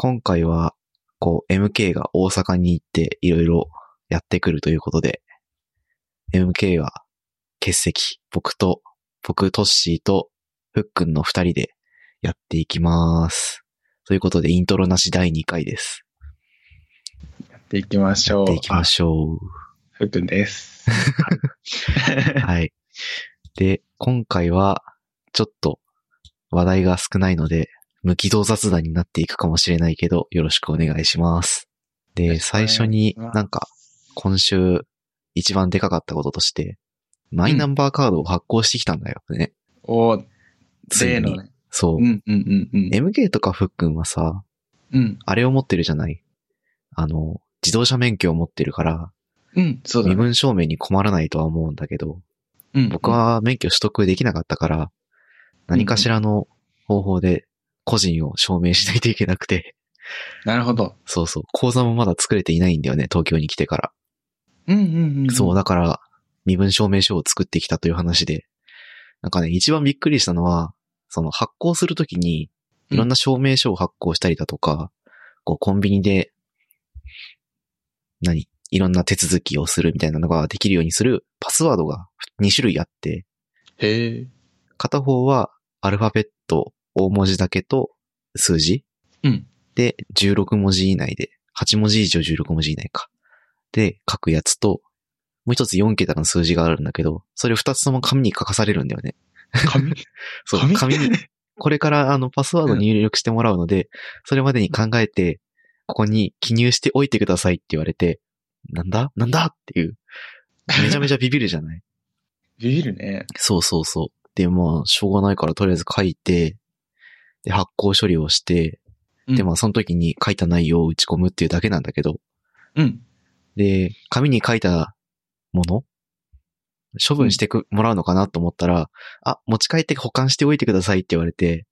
今回は、こう、MK が大阪に行っていろいろやってくるということで、MK は欠席、僕と、僕、トッシーと、ふっくんの二人でやっていきます。ということで、イントロなし第2回です。やっていきましょう。やっていきましょう。ふくんです。はい。で、今回は、ちょっと話題が少ないので、無軌道雑談になっていくかもしれないけど、よろしくお願いします。で、最初になんか、今週一番でかかったこととして、マイナンバーカードを発行してきたんだよね。おーついに例のね。そうう。んうんうんうん。MK とかふっくんはさ、うん。あれを持ってるじゃない？あの、自動車免許を持ってるから、うん、そうだね。身分証明に困らないとは思うんだけど、うん僕、は免許取得できなかったから、何かしらの方法で個人を証明しないといけなくて、なるほど。そうそう、口座もまだ作れていないんだよね、東京に来てから。うんうんうん。そう、だから、身分証明書を作ってきたという話で、なんかね、一番びっくりしたのは、その発行するときに、いろんな証明書を発行したりだとか、こう、コンビニで、何いろんな手続きをするみたいなのができるようにするパスワードが2種類あって、へえ。片方はアルファベット大文字だけと数字？うん。で16文字以内で、8文字以上16文字以内か。で書くやつと、もう一つ4桁の数字があるんだけど、それ二つとも紙に書かされるんだよね。紙？そう、紙？紙に、これからあのパスワード入力してもらうので、それまでに考えて、ここに記入しておいてくださいって言われて、なんだ？なんだ？っていう。めちゃめちゃビビるじゃない？ビビるね。そうそうそう。で、まあ、しょうがないからとりあえず書いて、で、発行処理をして、で、まあ、その時に書いた内容を打ち込むっていうだけなんだけど、うん。で、紙に書いたもの処分してく、もらうのかなと思ったら、あ、持ち帰って保管しておいてくださいって言われて、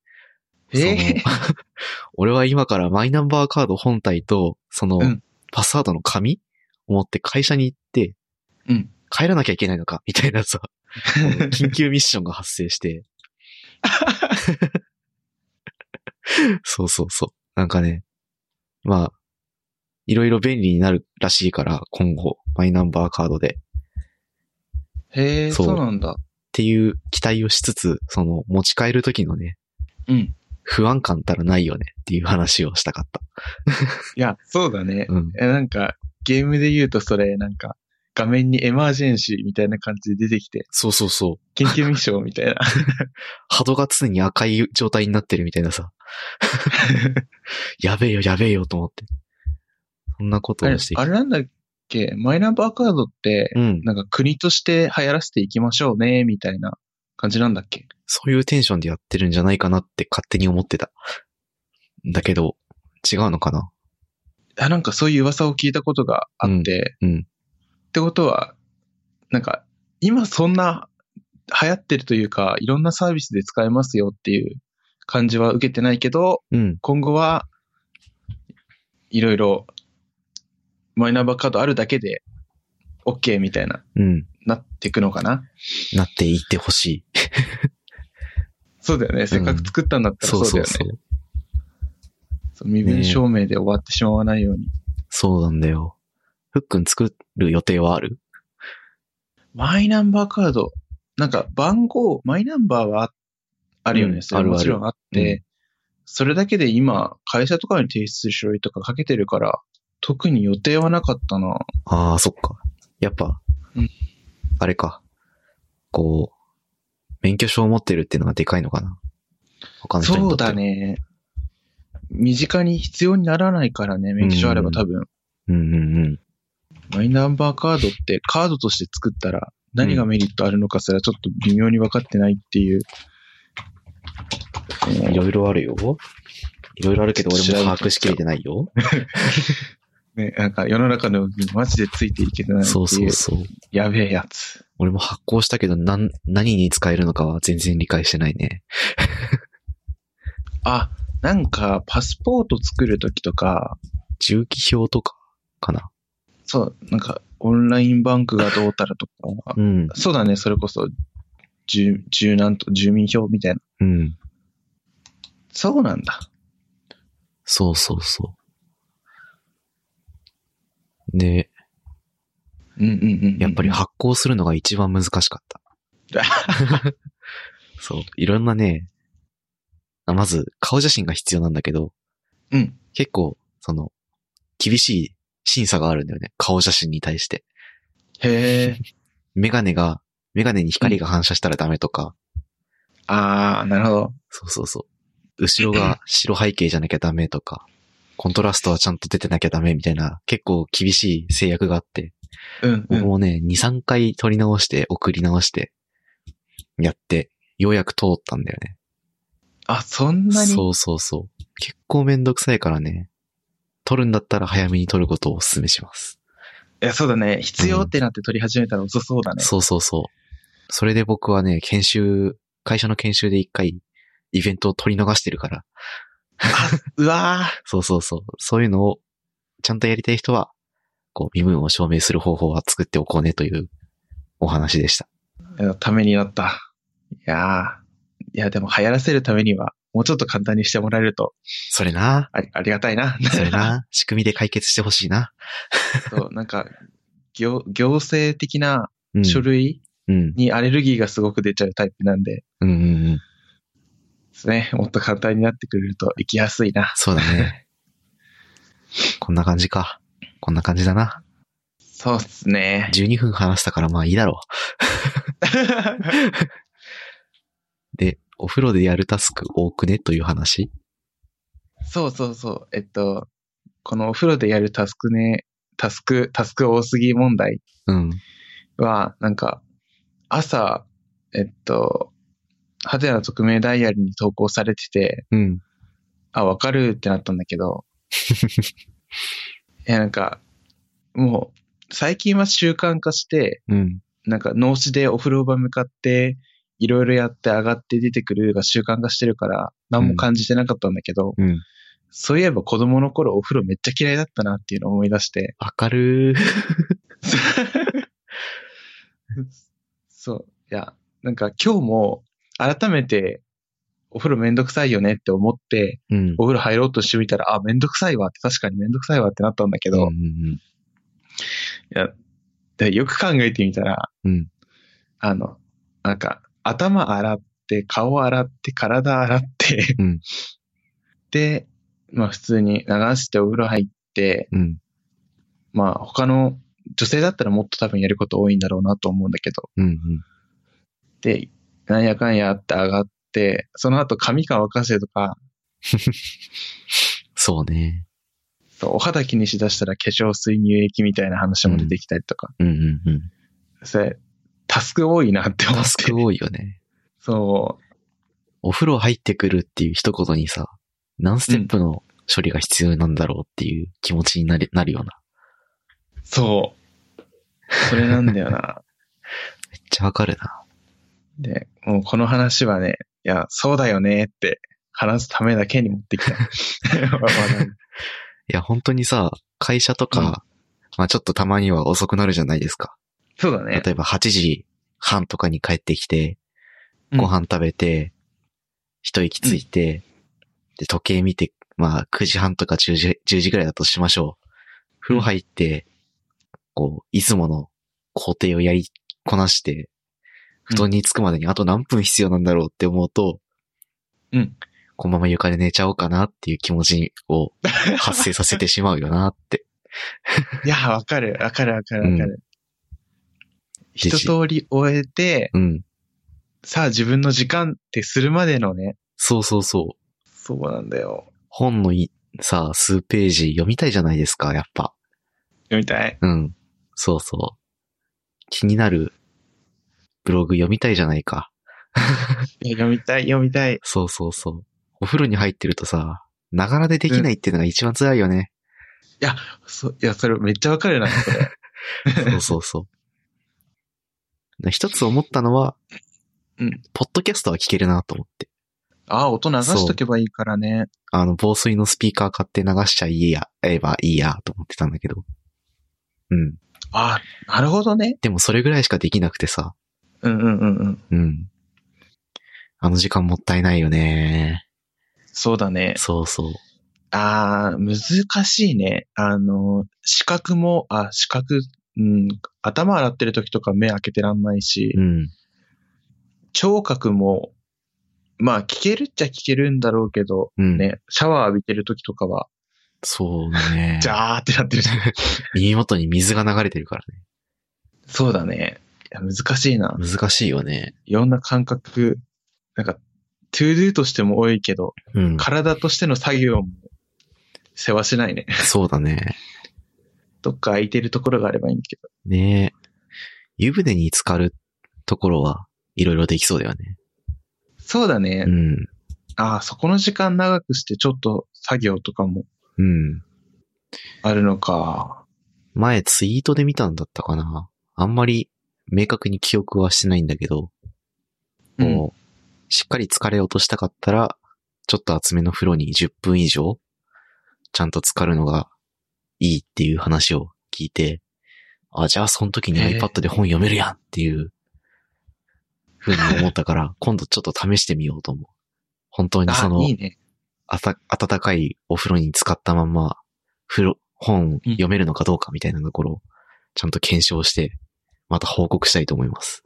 ええその 俺は今からマイナンバーカード本体と、そのうん、パスワードの紙を持って会社に行って、うん。帰らなきゃいけないのかみたいなさ、緊急ミッションが発生して。そうそうそう。なんかね、まあ、いろいろ便利になるらしいから、今後、マイナンバーカードで。へえ、そうなんだ。っていう期待をしつつ、その、持ち帰る時のね、うん。不安感たらないよねっていう話をしたかった。いや、そうだね。うん。え、なんか、ゲームで言うとそれ、なんか、画面にエマージェンシーみたいな感じで出てきて、そうそうそう。緊急ミッションみたいな。波動が常に赤い状態になってるみたいなさ。やべえよ、やべえよと思って。そんなことをしてあれなんだっけ？マイナンバーカードって、うん。なんか国として流行らせていきましょうね、みたいな感じなんだっけ？そういうテンションでやってるんじゃないかなって勝手に思ってた。だけど、違うのかな？あ、なんかそういう噂を聞いたことがあって、うんうんってことは、なんか、今そんな流行ってるというか、いろんなサービスで使えますよっていう感じは受けてないけど、うん。今後は、いろいろ、マイナンバーカードあるだけで、OK みたいな、うん。なっていくのかな？なっていってほしい。そうだよね。せっかく作ったんだったらそそううだよね。そうそう。そう身分証明で終わってしまわないように。そうなんだよ。ふっくん作る予定はある？マイナンバーカード、なんか番号、マイナンバーはああるよね。うんそれはもちろんあって、うんそれだけで今、会社とかに提出する書類とかかけてるから、特に予定はなかったな。ああ、そっか。やっぱ、うんあれか。こう、免許証を持ってるっていうのがでかいのかな。他の人そうだ。ね。身近に必要にならないからね、免許証あれば多分。うんうんうん。マイナンバーカードってカードとして作ったら何がメリットあるのかすらちょっと微妙に分かってないっていう。いろいろあるよ。いろいろあるけど俺も把握しきれてないよ。ね、なんか世の中のマジでついていけてないそうそうそう。やべえやつ。俺も発行したけど、なん、何に使えるのかは全然理解してないね。あ、なんかパスポート作るときとか、重機表とか、かな。そう、なんかオンラインバンクがどうたらとか、うん。そうだね、それこそ、住、住なんと、住民票みたいな。うん。そうなんだ。そうそうそう。で、うんうんうんうん。やっぱり発行するのが一番難しかった。そう。いろんなね、あまず顔写真が必要なんだけど、うん。結構、その、厳しい審査があるんだよね。顔写真に対して。へえ。メガネが、メガネに光が反射したらダメとか、ああ、なるほど。そうそうそう。後ろが白背景じゃなきゃダメとか、コントラストはちゃんと出てなきゃダメみたいな、結構厳しい制約があって、うん、うん。僕もね、2、3回撮り直して、送り直して、やって、ようやく通ったんだよね。あ、そんなに？そうそうそう。結構めんどくさいからね。撮るんだったら早めに撮ることをお勧めします。いや、そうだね。必要ってなって取り始めたら遅そうだね。そうそうそう。それで僕はね、研修、会社の研修で一回、イベントを撮り逃してるから。あ、うわそうそうそう。そういうのを、ちゃんとやりたい人は、こう、身分を証明する方法は作っておこうねというお話でした。ためになった。いやーいや、でも流行らせるためには、もうちょっと簡単にしてもらえると、それな。ありありがたいな。それな。仕組みで解決してほしいな。そう、なんか、行、行政的なうん。書類うん。にアレルギーがすごく出ちゃうタイプなんで、うんうんうん。ですね。もっと簡単になってくれると行きやすいな。そうだね。こんな感じか。こんな感じだな。そうっすね。12分話したからまあいいだろう。で、お風呂でやるタスク多くね？という話？そうそうそう。えっと、このお風呂でやるタスクね、タスク、タスク多すぎ問題うん。は、なんか、朝、えっと、ハテナ匿名ダイアリーに投稿されてて、うん。あ、わかるってなったんだけど、いや、なんか、もう、最近は習慣化して、うん。なんか脳死でお風呂場向かって、いろいろやって上がって出てくるが習慣化してるから、何も感じてなかったんだけど、うん。そういえば子供の頃お風呂めっちゃ嫌いだったなっていうのを思い出して、わかるー。そう。いや、なんか今日も改めてお風呂めんどくさいよねって思って、うん。お風呂入ろうとしてみたら、あ、めんどくさいわって確かにめんどくさいわってなったんだけど、うんうんいや、でよく考えてみたら、うん。あの、なんか頭洗って、顔洗って、体洗って、うんで、まあ普通に流してお風呂入って、うん。うん。まあ他の女性だったらもっと多分やること多いんだろうなと思うんだけど、うんうん。で、なんやかんやって上がって、その後髪乾かせとか、そうね。そうお肌気にしだしたら化粧水乳液みたいな話も出てきたりとか、うんうんうん。それ、タスク多いなって思って。タスク多いよね。そお風呂入ってくるっていう一言にさ、何ステップの処理が必要なんだろうっていう気持ちになりなるような。う、そう。それなんだよな。めっちゃわかるな。で、もうこの話はね、いや、そうだよねって話すためだけに持ってきた。いや、本当にさ、会社とか、うんまあちょっとたまには遅くなるじゃないですか。そうだね。例えば8時半とかに帰ってきて、うんご飯食べて、一息ついて、で、時計見て、まあ9時半とか10時 ,10 時ぐらいだとしましょう。風呂入って、こう、いつもの工程をやりこなして、布団に着くまでにあと何分必要なんだろうって思うと、うん。このまま床で寝ちゃおうかなっていう気持ちを発生させてしまうよなって。いや、わかる、わかる、わかる、わかる。一通り終えて、うん。さあ自分の時間ってするまでのね、そうそうそう。そうなんだよ。本のいさ、数ページ読みたいじゃないですか、やっぱ。読みたい？うん。そうそう。気になるブログ読みたいじゃないか。いや読みたい、読みたい。そうそうそう。お風呂に入ってるとさ、ながらでできないっていうのが一番辛いよね。そう、いや、それめっちゃわかるな、それ。そうそうそう。一つ思ったのは、うん。ポッドキャストは聞けるなと思って。ああ、音流しとけばいいからね。あの、防水のスピーカー買って流しちゃいいや、えばいいや、と思ってたんだけど。うん。ああ、なるほどね。でもそれぐらいしかできなくてさ。うんうんうんうん。うん。あの時間もったいないよね。そうだね。そうそう。あー、難しいね。あの、視覚も、あ、視覚、うん、頭洗ってる時とか目開けてらんないし、うん。聴覚も、まあ聞けるっちゃ聞けるんだろうけど、うん。ね、シャワー浴びてる時とかは、そうだね。ジャーってなってるし。耳元に水が流れてるからね。そうだね。難しいな。難しいよね。いろんな感覚、なんか、 to do としても多いけど、うん。体としての作業も世話しないね。そうだね。どっか空いてるところがあればいいんだけど。ねえ。湯船に浸かるところはいろいろできそうだよね。そうだね。うん。ああ、そこの時間長くしてちょっと作業とかもうん。あるのか。前ツイートで見たんだったかな。あんまり明確に記憶はしてないんだけど、うんこう、しっかり疲れ落としたかったら、ちょっと厚めの風呂に10分以上、ちゃんと浸かるのがいいっていう話を聞いて、あ、じゃあその時に iPad で本読めるやんっていう、ふうに思ったから、今度ちょっと試してみようと思う。本当にそあ、の、いいね。あた、暖かいお風呂に浸かったまんま、風呂、本読めるのかどうかみたいなところを、ちゃんと検証して、また報告したいと思います。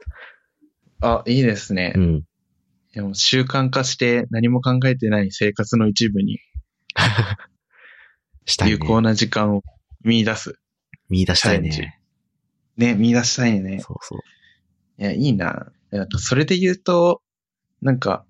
あ、いいですね。うん。でも習慣化して何も考えてない生活の一部に したいね。有効な時間を見出す。見出したいね。ね、見出したいね。そうそう。いや、いいな。それで言うと、なんか、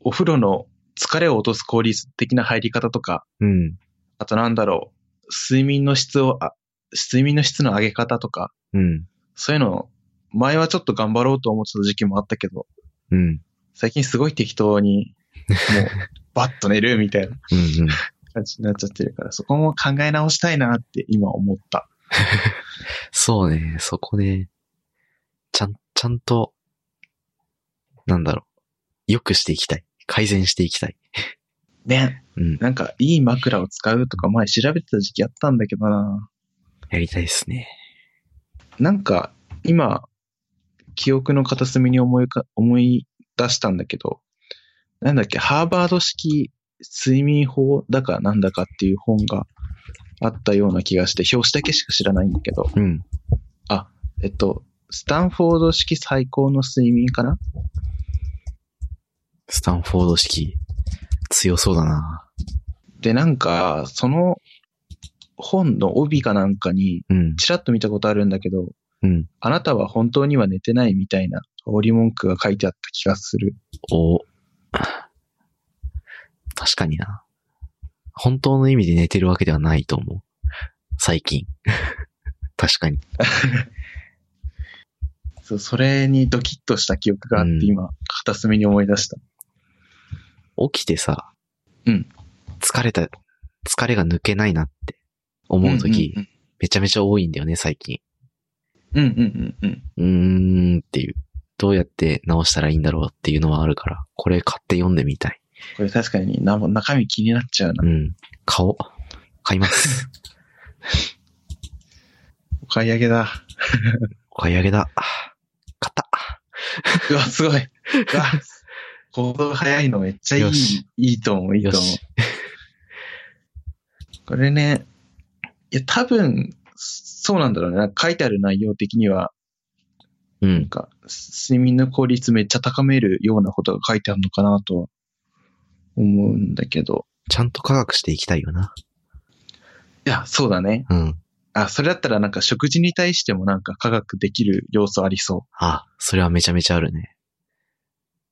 お風呂の疲れを落とす効率的な入り方とか、うん。あとなんだろう、睡眠の質を、あ睡眠の質の上げ方とか、うん。そういうの、前はちょっと頑張ろうと思ってた時期もあったけど、うん。最近すごい適当に、もう、バッと寝るみたいなうんうん。感じになっちゃってるから、そこも考え直したいなって今思った。そうね、そこね、ちゃん、ちゃんと、なんだろう。良くしていきたい。改善していきたい。ね。うん。なんか、いい枕を使うとか前調べてた時期あったんだけどな。やりたいですね。なんか、今、記憶の片隅に思いか、思い出したんだけど、なんだっけ、ハーバード式睡眠法だかなんだかっていう本があったような気がして、表紙だけしか知らないんだけど、うん。えっと、スタンフォード式最高の睡眠かな？スタンフォード式、強そうだな。で、なんか、その本の帯かなんかに、うん。ちらっと見たことあるんだけど、うん。あなたは本当には寝てないみたいな煽り文句が書いてあった気がする。お。確かにな。本当の意味で寝てるわけではないと思う。最近。確かに。そう、それにドキッとした記憶があって、うん今、片隅に思い出した。起きてさ、うん。疲れた、疲れが抜けないなって思うとき、うんめちゃめちゃ多いんだよね、最近。うんうんうんうん。うーんっていう。どうやって直したらいいんだろうっていうのはあるから、これ買って読んでみたい。これ確かにな中身気になっちゃうなう。ん。顔、買います。お買い上げだ。お買い上げだ。買った。うわ、すごい。うわ、行動早いのめっちゃいいいいと思う、いいと思う。これね、いや、多分、そうなんだろうね。なんか書いてある内容的には、うん。なんか、睡眠の効率めっちゃ高めるようなことが書いてあるのかなとは思うんだけど。ちゃんと科学していきたいよな。いや、そうだね。うん。あ、それだったらなんか食事に対してもなんか科学できる要素ありそあ、それはめちゃめちゃあるね。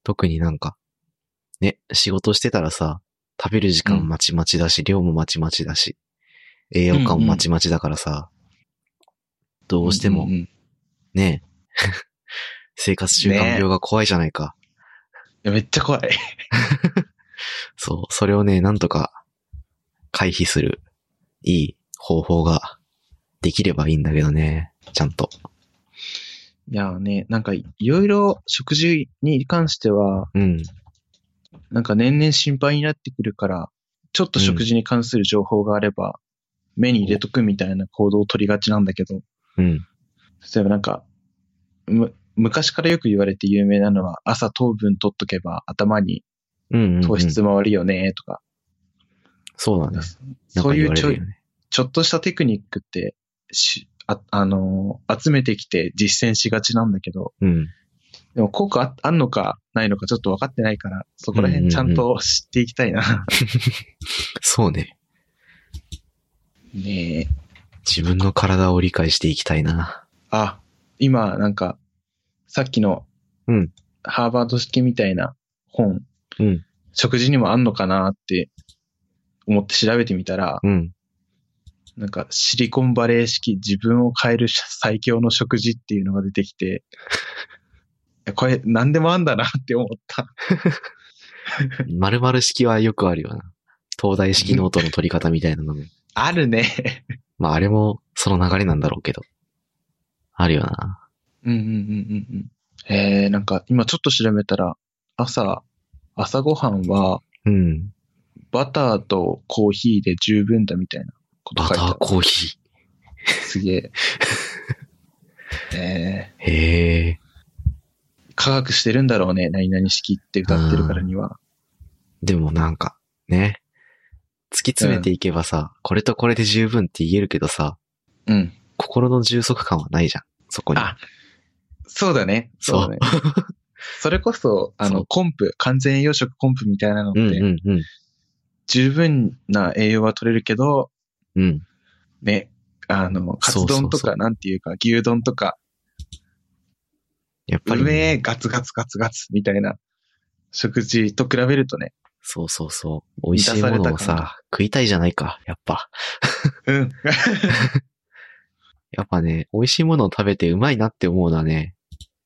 特になんか、ね、仕事してたらさ、食べる時間まちまちだし、量もまちまちだし、栄養価もまちまちだからさ、どう。うしてもんんんいね、生活習慣病が怖いじゃないか。やめっちゃ怖い。そう、それをね、なんとか回避するいい方法ができればいいんだけどね、ちゃんと。いやね、なんかいろいろ食事に関しては、うん、なんか年々心配になってくるから、ちょっと食事に関する情報があれば、目に入れとくみたいな行動を取りがちなんだけど、うん、例えばなんか、む、昔からよく言われて有名なのは、朝糖分取っとけば頭に。糖質回るよね、とか。そう。なんそうか言いうちょい。ちょっとしたテクニックって、し、あ、あのー集めてきて実践しがちなんだけど、うん。でも効果ああんのかないのかちょっと分かってないから、そこら辺ちゃんと知っていきたいな。そうね。ねえ。自分の体を理解していきたいな。あ、今なんか、さっきの、うん。ハーバード式みたいな本、うん。食事にもあんのかなって思って調べてみたら、うん。なんかシリコンバレー式自分を変える最強の食事っていうのが出てきて、これ何でもあんだなって思った。〇〇式はよくあるよな。東大式ノートの取り方みたいなのも。あるね。まああれもその流れなんだろうけど。あるよな。うんうんうんうんうん。えー、なんか今ちょっと調べたら、朝、朝ごはんはうん。バターとコーヒーで十分だみたいなことバター書いてある。コーヒすげえ。えー。へえ。ー、科学してるんだろうね。何々式って歌ってるからには。でもなんか、ね。突き詰めていけばさ、これとこれで十分って言えるけどさ、うん。心の充足感はないじゃん。そこに。あ、そうだね。そうだね。それこそ、あのコンプ、完全栄養食コンプみたいなのっうんうて、んうん。十分な栄養は取れるけど、うん。ね、あの、カツ丼とか、なんていうか、牛丼とか、やっぱり、うめガツガツガツガツみたいな食事と比べるとね、そうそうそう。美味しいものをさ、食いたいじゃないか。やっぱ。うん。やっぱね、美味しいものを食べてうまいなって思うのはね、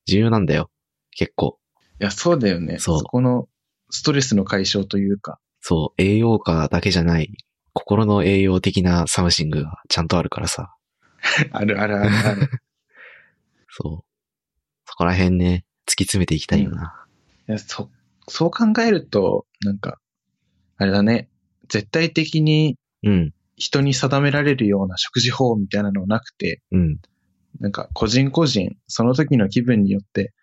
重要なんだよ。結構。いや、そうだよね。そうそこのストレスの解消というか、そう、栄養価だけじゃない、心の栄養的な something がちゃんとあるからさ。あるあるあるある。そう。そこら辺ね、突き詰めていきたいよな。いやそ、そう考えると、なんか、あれだね、絶対的にうん、人に定められるような食事法みたいなのはなくて、うん。なんか個人個人、その時の気分によって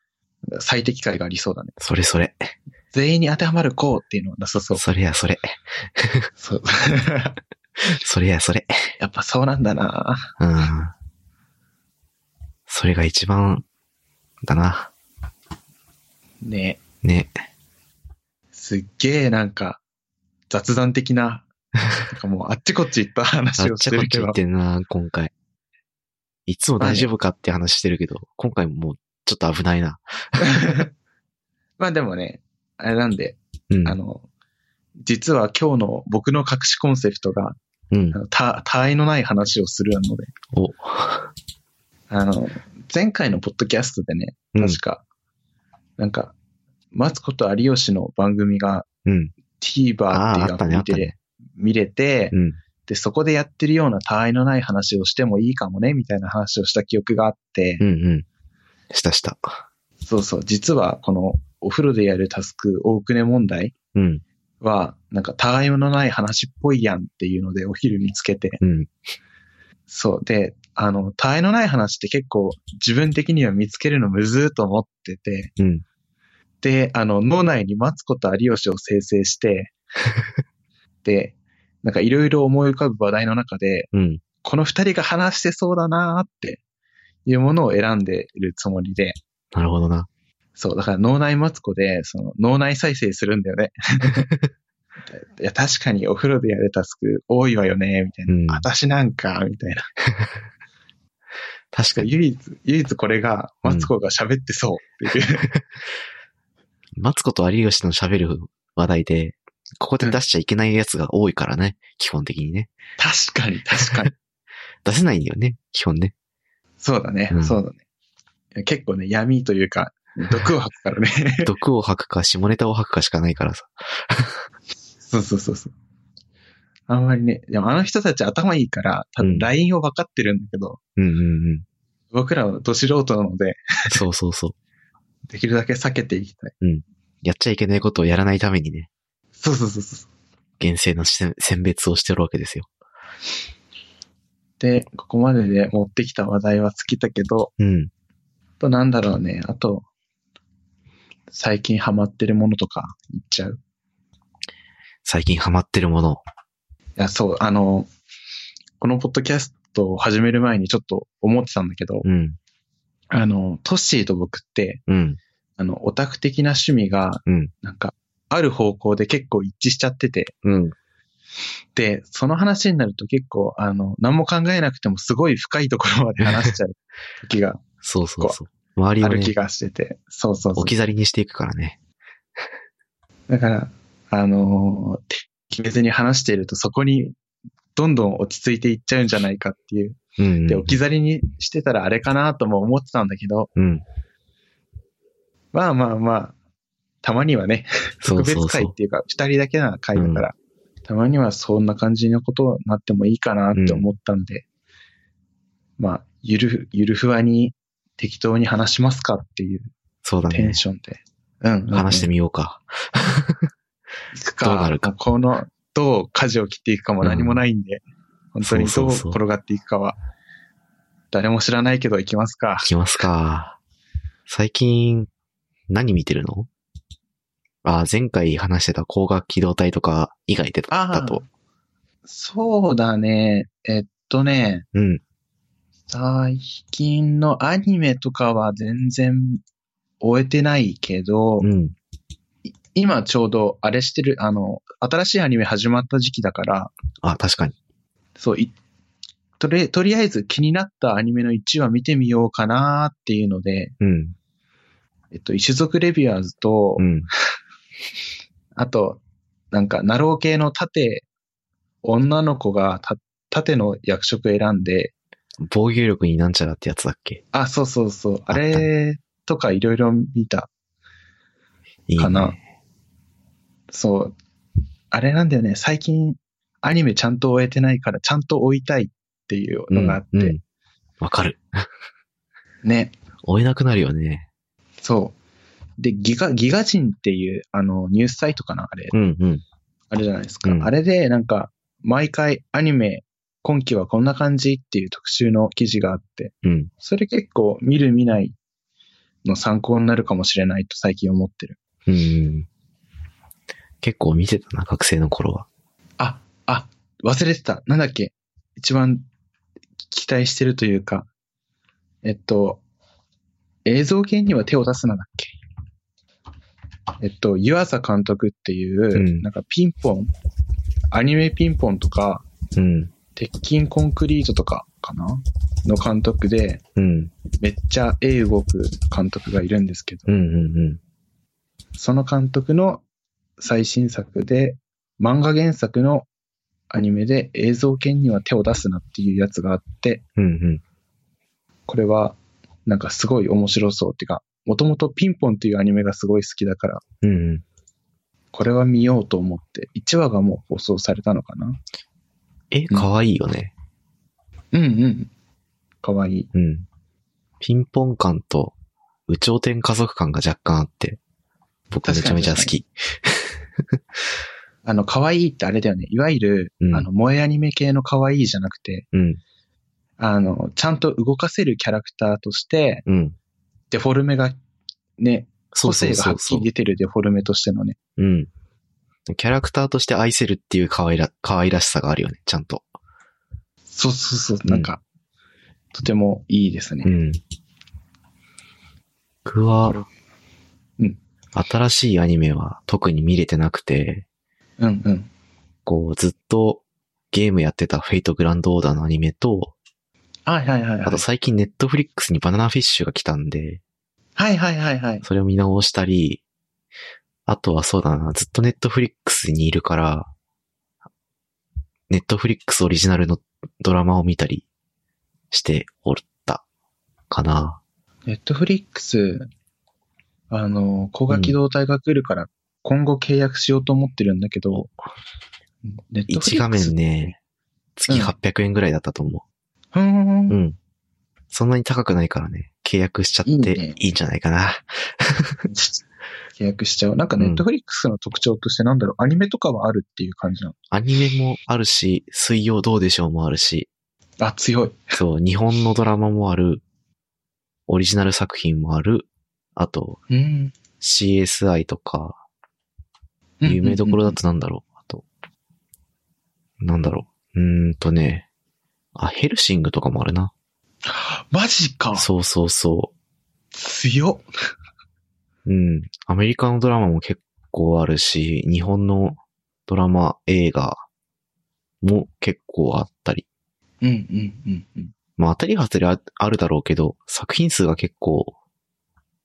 最適解がありそうだね。それそれ。全員に当てはまるこうっていうのはなさそう。それやそれ。そう。それやそれ。やっぱそうなんだなうん。それが一番、だな。ねね。すっげえなんか雑談的な、なんかもうあっちこっち行ったあ話をっちゃこっち言してるけどっ。てんな、今回。いつも大丈夫かって話してるけど、今回ももうちょっと危ないな。まあでもね、あれなんで、うん。あの、実は今日の僕の隠しコンセプトが、うんた、他愛のない話をするので、お、あの、前回のポッドキャストでね、うん確か、なんか、マツコと有吉の番組がうん。TVer っていうアプリで見れて、うん。で、そこでやってるような他愛のない話をしてもいいかもね、みたいな話をした記憶があって、うんうん。したした。そうそう、実はこのお風呂でやるタスク、大くね問題うん。は、なんか他愛のない話っぽいやんっていうのでお昼見つけて、うん。そう。で、あの、他愛のない話って結構自分的には見つけるのむずーと思ってて、うん。で、あの、脳内にマツコと有吉を生成して、で、なんかいろいろ思い浮かぶ話題の中で、うん。この二人が話してそうだなーっていうものを選んでいるつもりで、なるほどな。そう、だから脳内マツコで、その脳内再生するんだよね。いや、確かにお風呂でやるタスク多いわよね、みたいな。うん。私なんか、みたいな。確かに。唯一、唯一これが、マツコが喋ってそうっていう。マツコと有吉の喋る話題で、ここで出しちゃいけないやつが多いからね。基本的にね。確かに、確かに。出せないんだよね。基本ね。そうだね、うんそうだね。結構ね、闇というか、毒を吐くからね。毒を吐くか下ネタを吐くかしかないからさ。そうそうそうそう。あんまりね、でもあの人たち頭いいから、多分うん LINE を分かってるんだけど、うんうんうん。僕らはど素人なので、そうそうそう。できるだけ避けていきたい。やっちゃいけないことをやらないためにね、そうそうそうそう。厳正な選選別をしてるわけですよ。で、ここまでで持ってきた話題は尽きたけど、うん。あとなんだろうね、あと、最近ハマってるものとか言っちゃう？最近ハマってるもの。や、そう、あの、このポッドキャストを始める前にちょっと思ってたんだけど、うん。あの、トッシーと僕って、うん。あの、オタク的な趣味が、うん。なんか、ある方向で結構一致しちゃってて、うん。で、その話になると結構、あの、何も考えなくてもすごい深いところまで話しちゃう 時がそうそうそう。周りをねある気、がしてて、そうそうそう置。き去りにしていくからね。だから、あのー決めずに話しているとそこにどんどん落ち着いていっちゃうんじゃないかっていう。うん、うん。で、置き去りにしてたらあれかなとも思ってたんだけど、うん。まあまあまあ、たまにはね、特 別。会っていうか、二人だけな会だから、たまにはそんな感じのことになってもいいかなって思ったんで、まあ、ゆる、ゆるふわに適当に話しますかっていうそうだねテン。ションで。うんうんうん、話してみようか。いくか。どうなるかこの、どう舵を切っていくかも何もないんで、本当にどう転がっていくかは、誰も知らないけど行きますかい。きますか。最近、何見てるの？あ、前回話してた光学機動隊とか以外でだと。そうだね。えっとね、うん。最近のアニメとかは全然終えてないけど、うん。今ちょうどあれしてる、あの、新しいアニメ始まった時期だから、あ、確かに。そう、いとり、とりあえず気になったアニメの1話見てみようかなっていうので、うん。えっと、一族レビュアーズと、うん。あと、なんか、ナロー系の盾、女の子がた盾の役職選んで、防御力になんちゃらってやつだっけ？あ、そうそうそう、あれとかいろいろ見た。いいね。かなそう。あれなんだよね、最近アニメちゃんと終えてないから、ちゃんと追いたいっていうのがあって、うんうんわかる。ね。追えなくなるよね。そう。で、ギガ、ギガ人っていう、あの、ニュースサイトかなあれ。うんうん。あれじゃないですか。うんあれで、なんか、毎回アニメ、今期はこんな感じっていう特集の記事があって、うん。それ結構見る見ないの参考になるかもしれないと最近思ってる。うんうん。結構見てたな、学生の頃は。あ、あ、忘れてた。なんだっけ？一番期待してるというか、えっと、映像系には手を出すなだっけ？えっと、湯浅監督っていう、うんなんかピンポン、アニメピンポンとか、うん。鉄筋コンクリートとかかな？の監督で、うん。めっちゃ絵動く監督がいるんですけど、うんうんうん。その監督の最新作で、漫画原作のアニメで映像系には手を出すなっていうやつがあって、うんうん。これはなんかすごい面白そうっていうか、もともとピンポンっていうアニメがすごい好きだから、うんうん。これは見ようと思って、1話がもう放送されたのかなえ、かわいいよね。うんうん。かわいい。うん。ピンポン感と、宇頂天家族感が若干あって、僕めちゃめちゃ好き。あの、可愛いってあれだよね。いわゆる、うんあの、萌えアニメ系の可愛いじゃなくて、うん。あの、ちゃんと動かせるキャラクターとして、うん。デフォルメが、ね、そうそ個性うそうそうがはっきり。出てるデフォルメとしてのね。うん。キャラクターとして愛せるっていう可愛ら、可愛らしさがあるよね、ちゃんと。そうそうそう。うんなんか、とてもいいですね。うん。僕は、うん新しいアニメは特に見れてなくて、うんうん。こう、ずっとゲームやってたフェイトグランドオーダーのアニメと、はいはいはいはい。あと最近ネットフリックスにバナナフィッシュが来たんで、はいはいはいはい。それを見直したり、あとはそうだな、ずっとネットフリックスにいるから、ネットフリックスオリジナルのドラマを見たりしておったかな。ネットフリックス、あの、攻殻機動隊が来るから、今後契約しようと思ってるんだけど、ネットフ1画リックス面ね、月うん800円ぐらいだったと思ふーんう。うん。そんなに高くないからね、契約しちゃっていいねいいんじゃないかな。契約しちゃう。なんかネットフリックスの特徴としてなんだろう、アニメとかはあるっていう感じなの？アニメもあるし、水曜どうでしょうもあるし、あ、強い。そう、日本のドラマもある、オリジナル作品もある、あと、うん。CSI とか、有名どころだとなんだろう。あと、なんだろう。うーんとね、あ、ヘルシングとかもあるな。マジかそうそうそ強っう。うん。アメリカのドラマも結構あるし、日本のドラマ、映画も結構あったり。うんうんうんうん。まあ当たり外れああるだろうけど、作品数が結構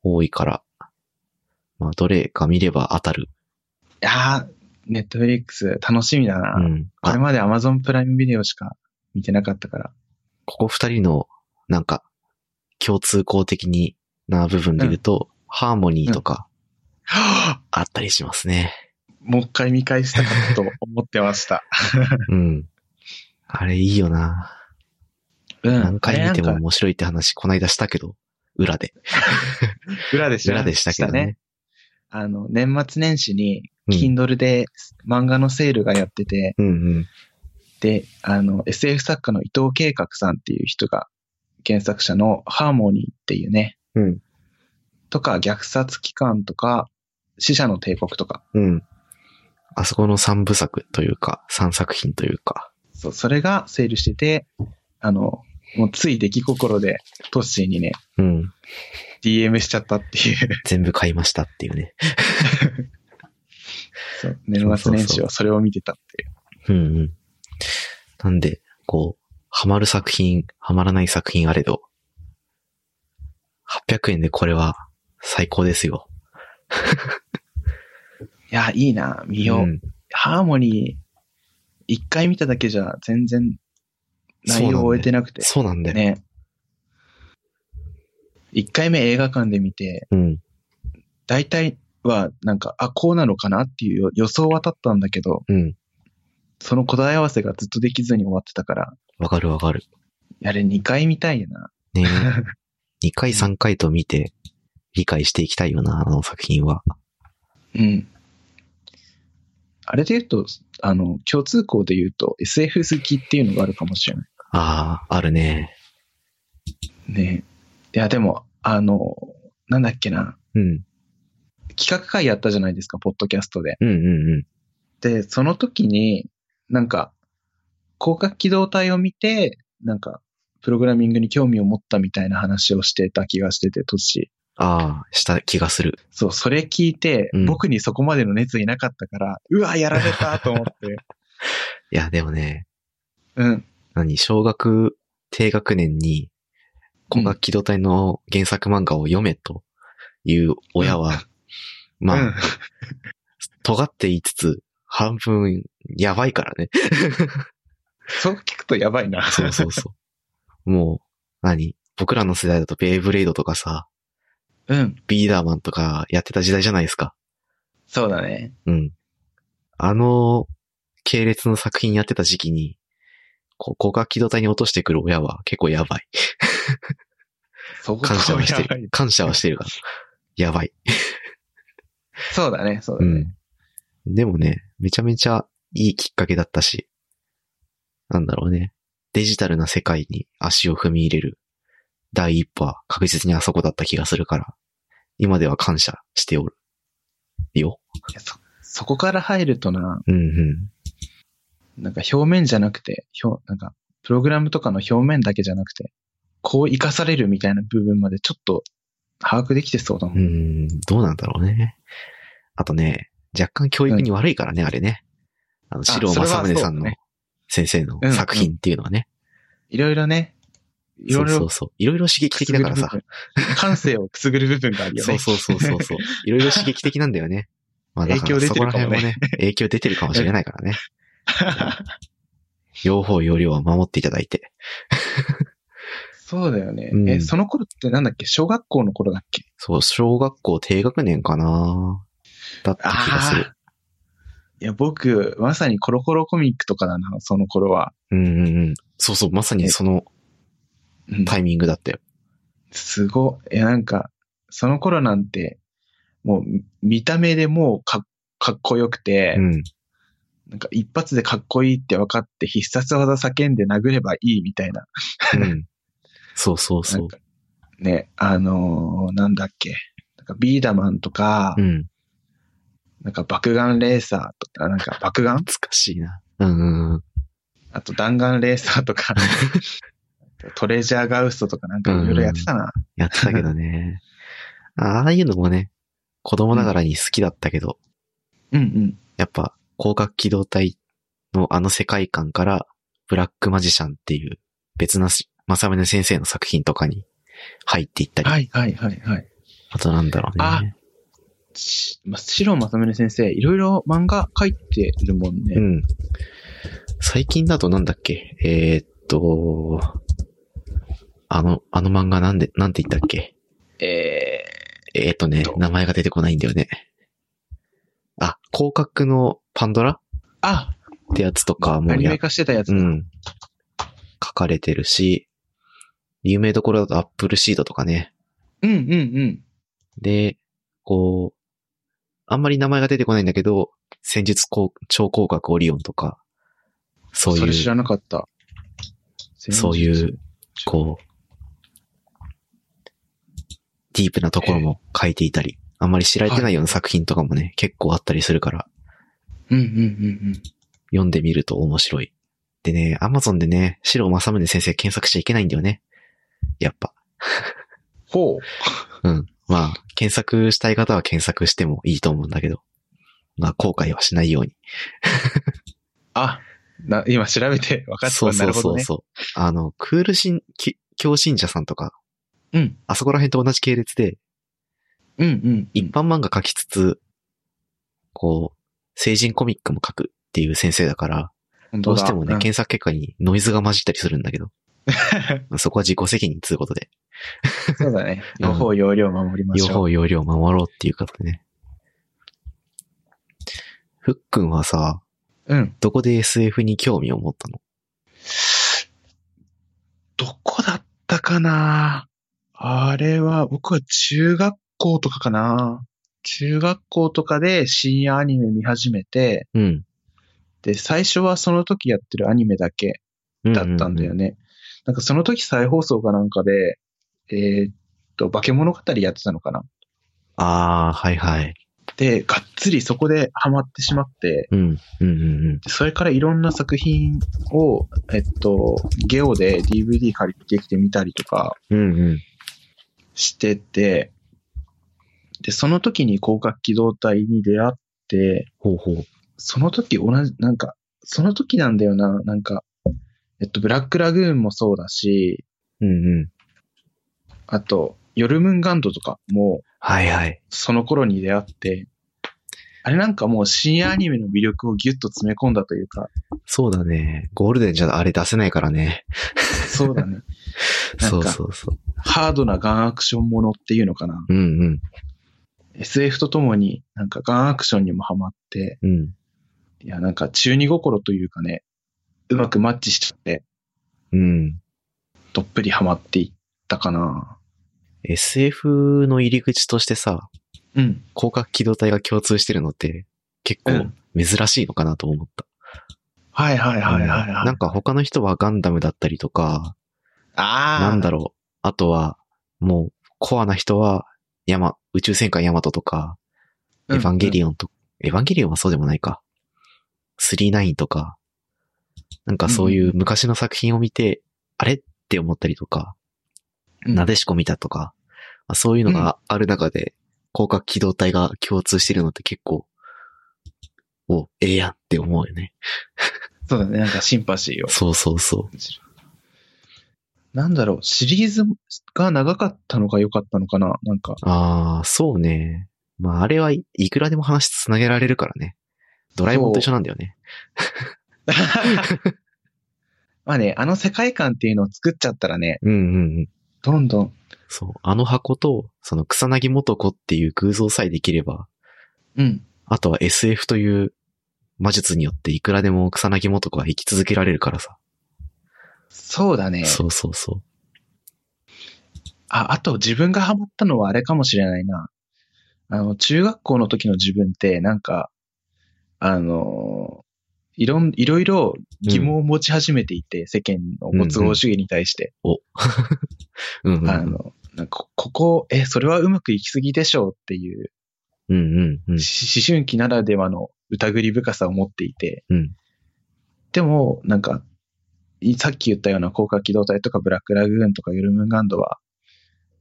多いから、まあどれか見れば当たる。いやー、ネットフリックス楽しみだな。うん。あこれまで Amazon プライムビデオしか見てなかったから。ここ二人の、なんか、共通項的にな部分で言うと、ハーモニーとかはぁあったりしますね。もう一回見返したかったと思ってました。うん。あれいいよな。うん。何回見ても面白いって話、こないだしたけど、裏で。裏でし裏でしたけどね。あの、年末年始に、うん Kindle で漫画のセールがやってて、うんうん。で、あの、SF 作家の伊藤計画さんっていう人が、原作者のハーモニーっていうね、うん。とか、虐殺機関とか、死者の帝国とか、うん。あそこの三部作というか、三作品というか。そう、それがセールしてて、あの、もうつい出来心でトッシーにね、うん。DM しちゃったっていう、全部買いましたっていうね。そう年末年始はそれを見てたっていう。うんうん。なんで、こう、ハマる作品、ハマらない作品あれど、800円でこれは最高ですよ。いや、いいな、見よう。ん。ハーモニー、一回見ただけじゃ全然内容を終えてなくて。そうなんだよ。ね。一回目映画館で見て、うん。大体はなんか、あ、こうなのかなっていう予予想は立ったんだけど、うん。その答え合わせがずっとできずに終わってたから、わかるわかる。あれ二回見たいよな。ね2 回3回と見て、理解していきたいよな、あの作品は。うん。あれで言うと、あの、共通項で言うと SF 好きっていうのがあるかもしれない。ああ、あるね。ねいや、でも、あの、なんだっけな。うん。企画会やったじゃないですか、ポッドキャストで。うんうんうん。で、その時に、なんか、広角機動隊を見て、なんか、プログラミングに興味を持ったみたいな話をしてた気がしてて、トッシー。ああ、した気がする。そう、それ聞いて、うん僕にそこまでの熱意なかったから、うわ、やられたと思って。いや、でもね、うん。何、小学低学年に、広角機動隊の原作漫画を読めという親は、まあ、うん尖って言いつつ、半分、やばいからね。そう聞くとやばいな。そうそうそう。もう、何？僕らの世代だとベイブレイドとかさ、うん。ビーダーマンとかやってた時代じゃないですか。そうだね。うん。あの、系列の作品やってた時期に、こう、広角機動隊に落としてくる親は結構やばい。そこ感謝はしてる。感謝はしてるから。やばい。そうだね、そうだね。うん。でもね、めちゃめちゃいいきっかけだったし、なんだろうね。デジタルな世界に足を踏み入れる第一歩は確実にあそこだった気がするから、今では感謝しておる。よ。そ、そこから入るとな、うんうん。なんか表面じゃなくて、表、なんか、プログラムとかの表面だけじゃなくて、こう活かされるみたいな部分までちょっと把握できてそうだも。うんん、どうなんだろうね。あとね、若干教育に悪いからね、あれね。あの、四郎正宗さんの先生のうん作品っていうのはね。いろいろね、いろいろそうそう。いろいろ刺激的だからさ。感性をくすぐる部分があるよね。そうそうそうそうそう。いろいろ刺激的なんだよね。まあだから影響出てるかもねそこら辺もね、影響出てるかもしれないからね。両方要領は守っていただいて。そうだよね。うんえ、その頃ってなんだっけ？小学校の頃だっけ？そう、小学校低学年かなだった気がする。いや、僕、まさにコロコロコミックとかだな、その頃は。うんうんうん。そうそう、まさにそのうんタイミングだったよ。すごい。いや、なんか、その頃なんて、もう、見た目でもうかかっこよくて、うん。なんか一発でかっこいいって分かって必殺技叫んで殴ればいいみたいな。うん。そうそうそうね、あのーなんだっけ。なんかビーダマンとか、うん。なんか爆眼レーサーとか、なんか爆眼？懐かしいな。うんうんうん。あと弾丸レーサーとか、トレジャーガウストとかなんかいろいろやってたな。やってたけどね。ああいうのもね、子供ながらに好きだったけど、うんうん。やっぱ広角機動隊のあの世界観から、ブラックマジシャンっていう別なし正宗先生の作品とかに入っていったり、はいはいはいはい。あとなんだろうね。ま、白正宗先生、いろいろ漫画書いてるもんね。うん。最近だとなんだっけ？えー、っと、あの、あの漫画なんで、なんて言ったっけ？ええー、っとねど、名前が出てこないんだよね。あ、広角のパンドラ？ー、あ、ってやつとかもやアニメ化してたやつだ。うん。書かれてるし、有名どころだとアップルシードとかね。うんうんうん。で、こう、あんまり名前が出てこないんだけど、戦術こう超広角オリオンとか、そういう、それ知らなかった。そういう、こう、ディープなところも書いていたり、あんまり知られてないような作品とかもね、結構あったりするから、うんうんうんうん。読んでみると面白い。でね、アマゾンでね、白正宗先生検索しちゃいけないんだよね。やっぱ。ほう。うん。まあ、検索したい方は検索してもいいと思うんだけど、まあ、後悔はしないように。あ、な、今調べて分かった。そうそう。そうそう。あの、クール信、き教信者さんとか、うん。あそこら辺と同じ系列で、うんうん。一般漫画書きつつ、こう、成人コミックも書くっていう先生だから、どうしてもね、うん検索結果にノイズが混じったりするんだけど、そこは自己責任ということで、そうだね。うん両方容量守りま両しょう。方容量守ろうっていうことでね。ふっくんはさ、うん。どこで SF に興味を持ったの？どこだったかな？あれは、僕は中学校とかかな中学校とかで深夜アニメ見始めて、うん。で、最初はその時やってるアニメだけだったんだよね。ね。なんかその時再放送かなんかで、えーっと、化け物語やってたのかなああ、はいはい。で、がっつりそこでハマってしまって、うん。うんうんうん。でそれからいろんな作品を、えっと、ゲオで DVD 借りてきてみたりとかうんうん。してて、で、その時に広角機動隊に出会って、ほうほう。その時同じ、なんか、その時なんだよな、なんか、えっと、ブラックラグーンもそうだし、うんうん。あと、ヨルムンガンドとかも、はいはい。その頃に出会って、あれなんかもう深夜アニメの魅力をギュッと詰め込んだというか、そうだね。ゴールデンじゃあれ出せないからね。そうだね。そうかそうそう。ハードなガンアクションものっていうのかな。うんうん。SF とともになんかガンアクションにもハマって、うん。いやなんか中二心というかね、うまくマッチしちゃって、うん。どっぷりハマっていったかな。SF の入り口としてさ、うん。広角機動隊が共通してるのって結構うん珍しいのかなと思った。はいはいはいはい、うんはい。なんか他の人はガンダムだったりとか、ああ。なんだろう。あとは、もう、コアな人は、ヤマ、宇宙戦艦ヤマトとか、エヴァンゲリオンと、エヴァンゲリオンはそうでもないか。39とか、なんかそういう昔の作品を見て、あれって思ったりとか、うんなでしこ見たとか、まあ、そういうのがある中で、広角機動隊が共通してるのって結構、お、ええやんって思うよね。そうだね。なんかシンパシーを。そうそうそう。なんだろう、シリーズが長かったのが良かったのかななんか。ああ、そうね。まあ、あれはいいくらでも話つなげられるからね。ドラえもんと一緒なんだよね。まあね、あの世界観っていうのを作っちゃったらね、うんうんうん。どんどん、そう。あの箱と、その草薙元子っていう偶像さえできれば、うん。あとは SF という魔術によっていくらでも草薙元子は生き続けられるからさ。そうだね。そうそうそあ、あと自分がハマったのはあれかもしれないな。あの、中学校の時の自分って、なんか、あの、いろん、いろいろ疑問を持ち始めていて、世間のご都合主義に対して。う。うんうんうん。あの、なんかこここ、え、それはうまくいきすぎでしょうっていう、うんうんうん。し思春期ならではの疑り深さを持っていて、うんでも、なんか、いさっき言ったような高架機動隊とかブラックラグーンとかユルムンガンドは、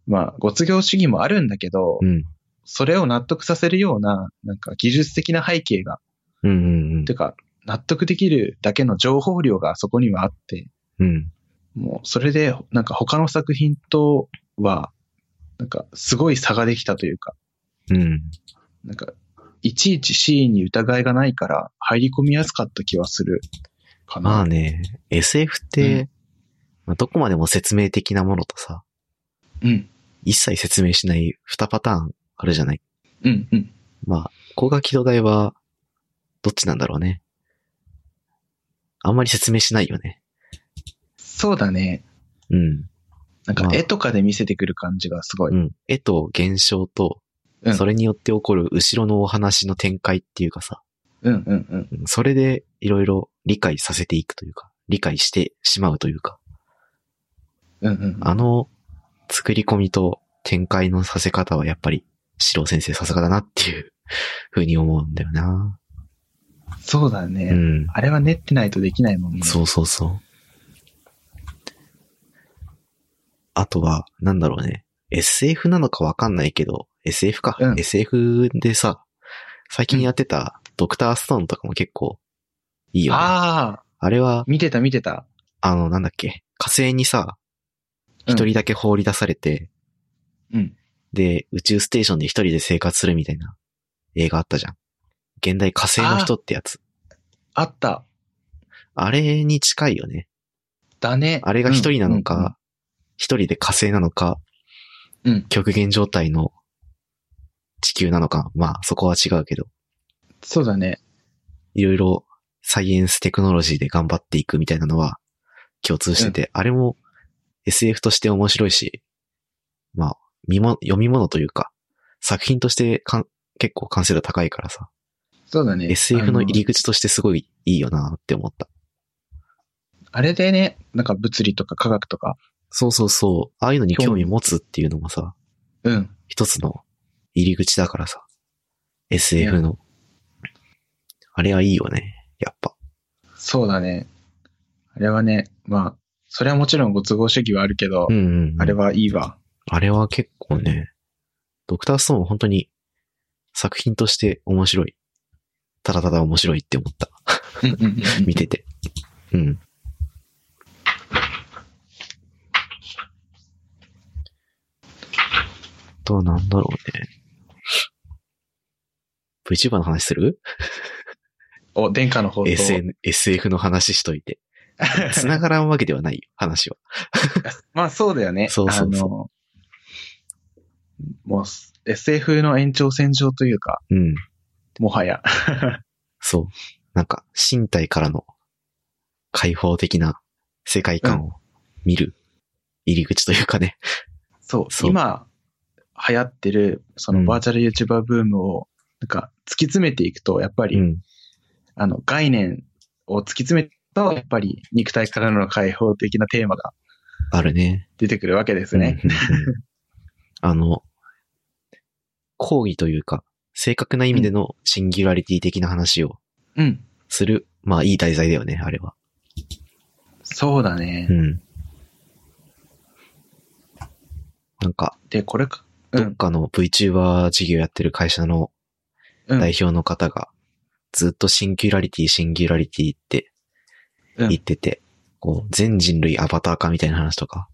まあ、ご都合主義もあるんだけど、うん。それを納得させるような、なんか技術的な背景が、うんうんうんてか、納得できるだけの情報量がそこにはあって、うん。もう、それで、なんか他の作品とは、なんか、すごい差ができたというか、うん。なんか、いちいちシーンに疑いがないから、入り込みやすかった気はするかな。まあね、SF って、うんまあ、どこまでも説明的なものとさ、うん。一切説明しない二パターンあるじゃない。うん、うん。まあ、高架機動隊は、どっちなんだろうね。あんまり説明しないよね。そうだね。うん。なんかま、あ絵とかで見せてくる感じがすごい。うん。絵と現象と、うんそれによって起こる後ろのお話の展開っていうかさ、うん、うん、うん。うんそれでいろいろ理解させていくというか、理解してしまうというか、うん、うん。あの作り込みと展開のさせ方はやっぱり、四郎先生さすがだなっていうふうに思うんだよな。そうだね。うん。あれは練ってないとできないもんね。そうそうそう。あとは、なんだろうね。SF なのかわかんないけど、SF か。うん SF でさ、最近やってたドクターストーンとかも結構いいよね。あああ、れは、見てた見てた。あの、なんだっけ。火星にさ、うん一人だけ放り出されて、うん。で、宇宙ステーションで一人で生活するみたいな映画あったじゃん。現代火星の人ってやつ。あった。あれに近いよね。だね。あれが一人なのうんか、一、人で火星なのか、うんうん極限状態の地球なのか、まあそこは違うけど、そうだね。いろいろサイエンステクノロジーで頑張っていくみたいなのは共通してて、あれも SF として面白いし、まあ、見も、読み物というか、作品としてかん結構完成度高いからさ、そうだね。SF の入りあ口としてすごいいいよなって思った。あれでね、なんか物理とか科学とか、そうそうそう、ああいうのに興味持つっていうのもさ、うん。一つの入り口だからさ。SF の。あれはいいよね。やっぱ。そうだね。あれはね、まあ、それはもちろんご都合主義はあるけど、うんうん、うん。あれ。はいいわ。あれは結構ね、ドクターストーンは本当に作品として面白い。ただただ面白いって思った。見てて。うん。あとはなんだろうね。VTuber の話する？お、殿下の放送。?SN、SF の話しといて。繋がらんわけではないよ、話は。まあそうだよね。そうそうそうもう SF の延長線上というか、うん。もはや。そう。なんか、身体からの開放的な世界観を見る入り口というかね。そう、そう今流行ってる、そのうんバーチャル YouTuber ブームを、なんか突き詰めていくと、やっぱり、うん。あの、概念を突き詰めると、やっぱり肉体からの開放的なテーマがあるね。出てくるわけですね。うんうんうんあの、講義というか、正確な意味でのシンギュラリティ的な話をうん。する、まあいい題材だよね、あれは。そうだねう。ん。なんか、で、これか、うん。どっかの VTuber 事業やってる会社のうん。代表の方が、ずっとシンギュラリティ、シンギュラリティってうん言ってて、こう、全人類アバター化みたいな話とか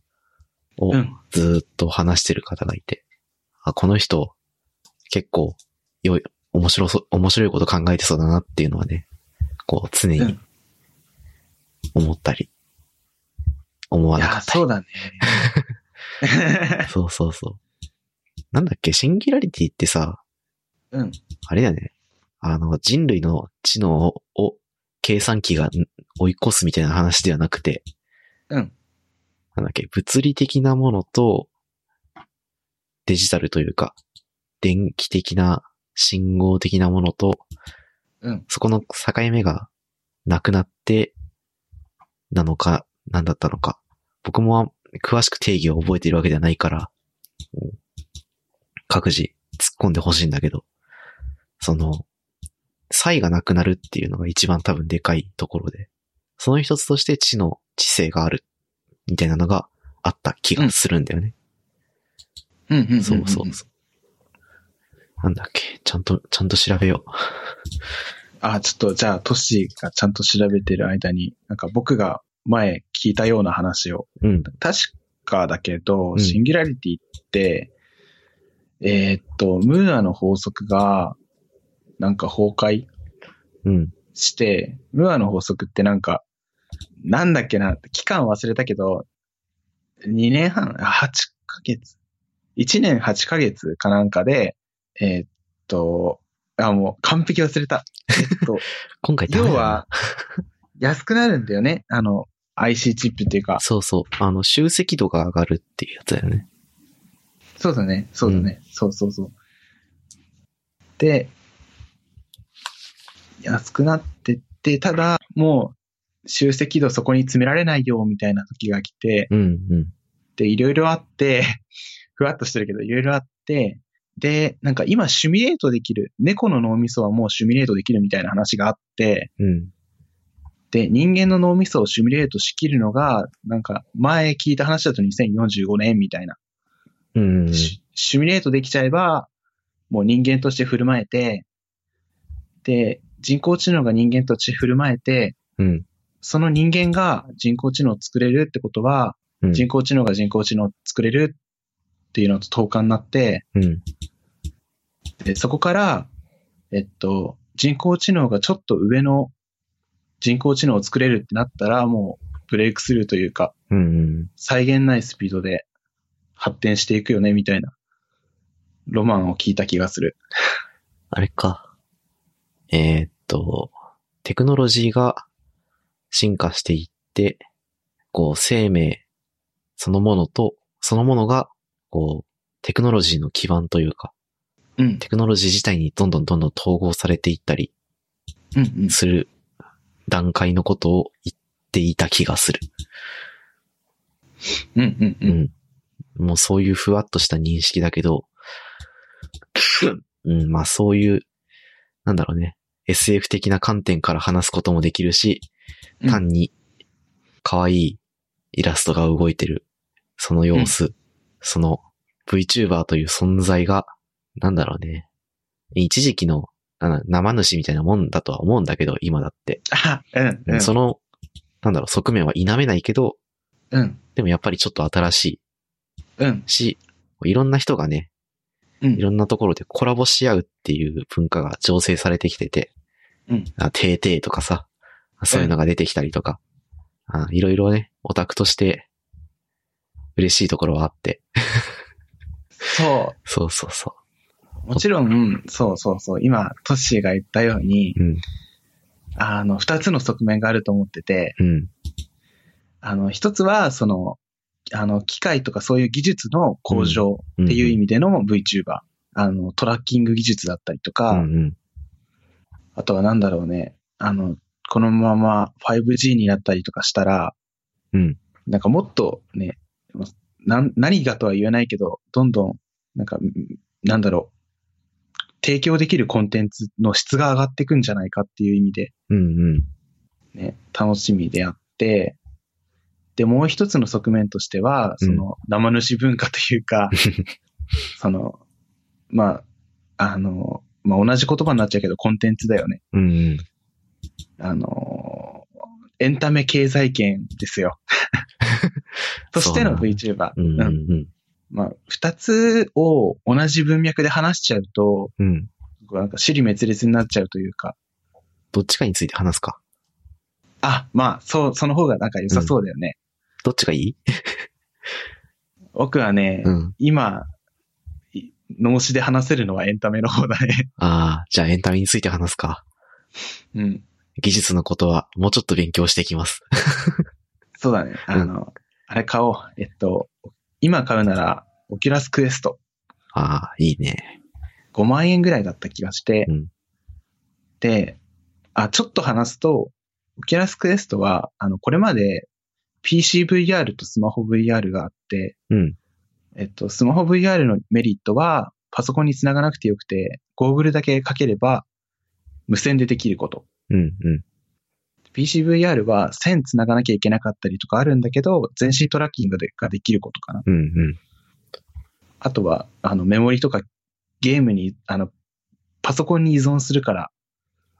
をうん。ずっと話してる方がいて、あ、この人、結構、良い、面白そう、面白いこと考えてそうだなっていうのはね、こう、常にうん思ったり、思わなかったり。そうだね。そうそうそう。なんだっけ、シンギュラリティってさ、うん。あれだよね。あの、人類の知能をを計算機がん追い越すみたいな話ではなくて、うん。なんだっけ、物理的なものと、デジタルというか、電気的な、信号的なものと、うん。そこの境目がなくなって、なのか、なんだったのか。僕も詳しく定義を覚えているわけではないから、うん各自突っ込んでほしいんだけど、その、差異がなくなるっていうのが一番多分でかいところで、その一つとして知の知性がある、みたいなのがあった気がするんだよね。うんうんうんうん。そうそうそう。なんだっけ、ちゃんと、ちゃんと調べよ あ、ちょっと、じゃあ、トッシーがちゃんと調べてる間に、なんか僕が前聞いたような話を、う。うん。確かだけど、うんシンギュラリティって、えーっと、ムーアの法則が、なんか崩壊うん。して、ムーアの法則ってなんか、なんだっけな、期間忘れたけど、2年半、あ8ヶ月 ?1 年8ヶ月かなんかで、えーっと、あ、もう完璧忘れた。えっと、今回要は、安くなるんだよね。あの、IC チップっていうか。そうそう。あの、集積度が上がるっていうやつだよね。そうだね。そうだね。そうそうそう。で、安くなってって、ただ、もう、集積度そこに詰められないよ、みたいな時が来て、うん、うん。で、いろいろあって、ふわっとしてるけど、いろいろあって、で、なんか今シミュレートできる、猫の脳みそはもうシミュレートできるみたいな話があって、うん。で、人間の脳みそをシミュレートしきるのが、なんか前聞いた話だと2045年みたいな。うん。シシミュレートできちゃえば、もう人間として振る舞えて、で、人工知能が人間として振る舞えて、うん。その人間が人工知能を作れるってことは、うん。人工知能が人工知能を作れるっていうのと等価になって、うん。でそこから、えっと、人工知能がちょっと上の人工知能を作れるってなったら、もうブレイクスルーというか、うん。際限ないスピードで発展していくよね、みたいな、ロマンを聞いた気がする。あれか。えーっと、テクノロジーが進化していって、こう、生命そのものと、そのものが、こう、テクノロジーの基盤というか、うん。テクノロジー自体にどんどんどんどん統合されていったり。する段階のことを言っていた気がする。うんうんう。うんん。もうそういうふわっとした認識だけど、うん、まあそういう、なんだろうね、SF 的な観点から話すこともできるし、うん単に可愛いイラストが動いてる、その様子、その VTuber という存在が、なんだろうね、一時期のあ生主みたいなもんだとは思うんだけど、今だって。あ、うんうん。その、なんだろう、側面は否めないけど、うん。でもやっぱりちょっと新しうんい。し、いろんな人がね、うんいろんなところでコラボし合うっていう文化が醸成されてきてて、うんあ、てーてーとかさ、そういうのが出てきたりとか、あいろいろね、オタクとして嬉しいところはあって、そそうそうそう。もちろん、そうそうそう。今、トッシーが言ったように、う。うん、あの、二つの側面があると思ってて、うん、あの、一つは、その、あの、機械とかそういう技術の向上っていう意味での VTuber。あの、トラッキング技術だったりとか、うん、うん、あとはなんだろうね、あの、このまま 5G になったりとかしたら、うん、なんかもっとね、何がとは言えないけど、どんどん、なんか、んなんだろう、提供できるコンテンツの質が上がっていくんじゃないかっていう意味で、うん、うん、ね、楽しみであって、で、もう一つの側面としては、その、生主文化というか、その、まあ、あの、まあ、同じ言葉になっちゃうけど、コンテンツだよね。うん、うん。あの、エンタメ経済圏ですよ。としての VTuber。うん、うん、うん。まあ、二つを同じ文脈で話しちゃうと、うん。こうなんか、支離滅裂になっちゃうというか、どっちかについて話すか。あ、まあ、そう、その方がなんか良さそうだよね。どっちがいい？僕はね、うん。今、い、脳死で話せるのはエンタメの方だね。ああ、じゃあエンタメについて話すか。うん。技術のことはもうちょっと勉強していきます。そうだね。あの、あれ買おう。えっと、今買うなら、オキュラスクエスト。ああ、いいね。5万円ぐらいだった気がして、うんで、あ、ちょっと話すと、オキュラスクエストは、あの、これまで PCVR とスマホ VR があって、うん。えっと、スマホ VR のメリットは、パソコンにつながなくてよくて、ゴーグルだけかければ、無線でできること。うん、うん。PCVR は線繋がなきゃいけなかったりとかあるんだけど、全身トラッキングができることかな。うんうん。あとは、あの、メモリとかゲームに、あの、パソコンに依存するから、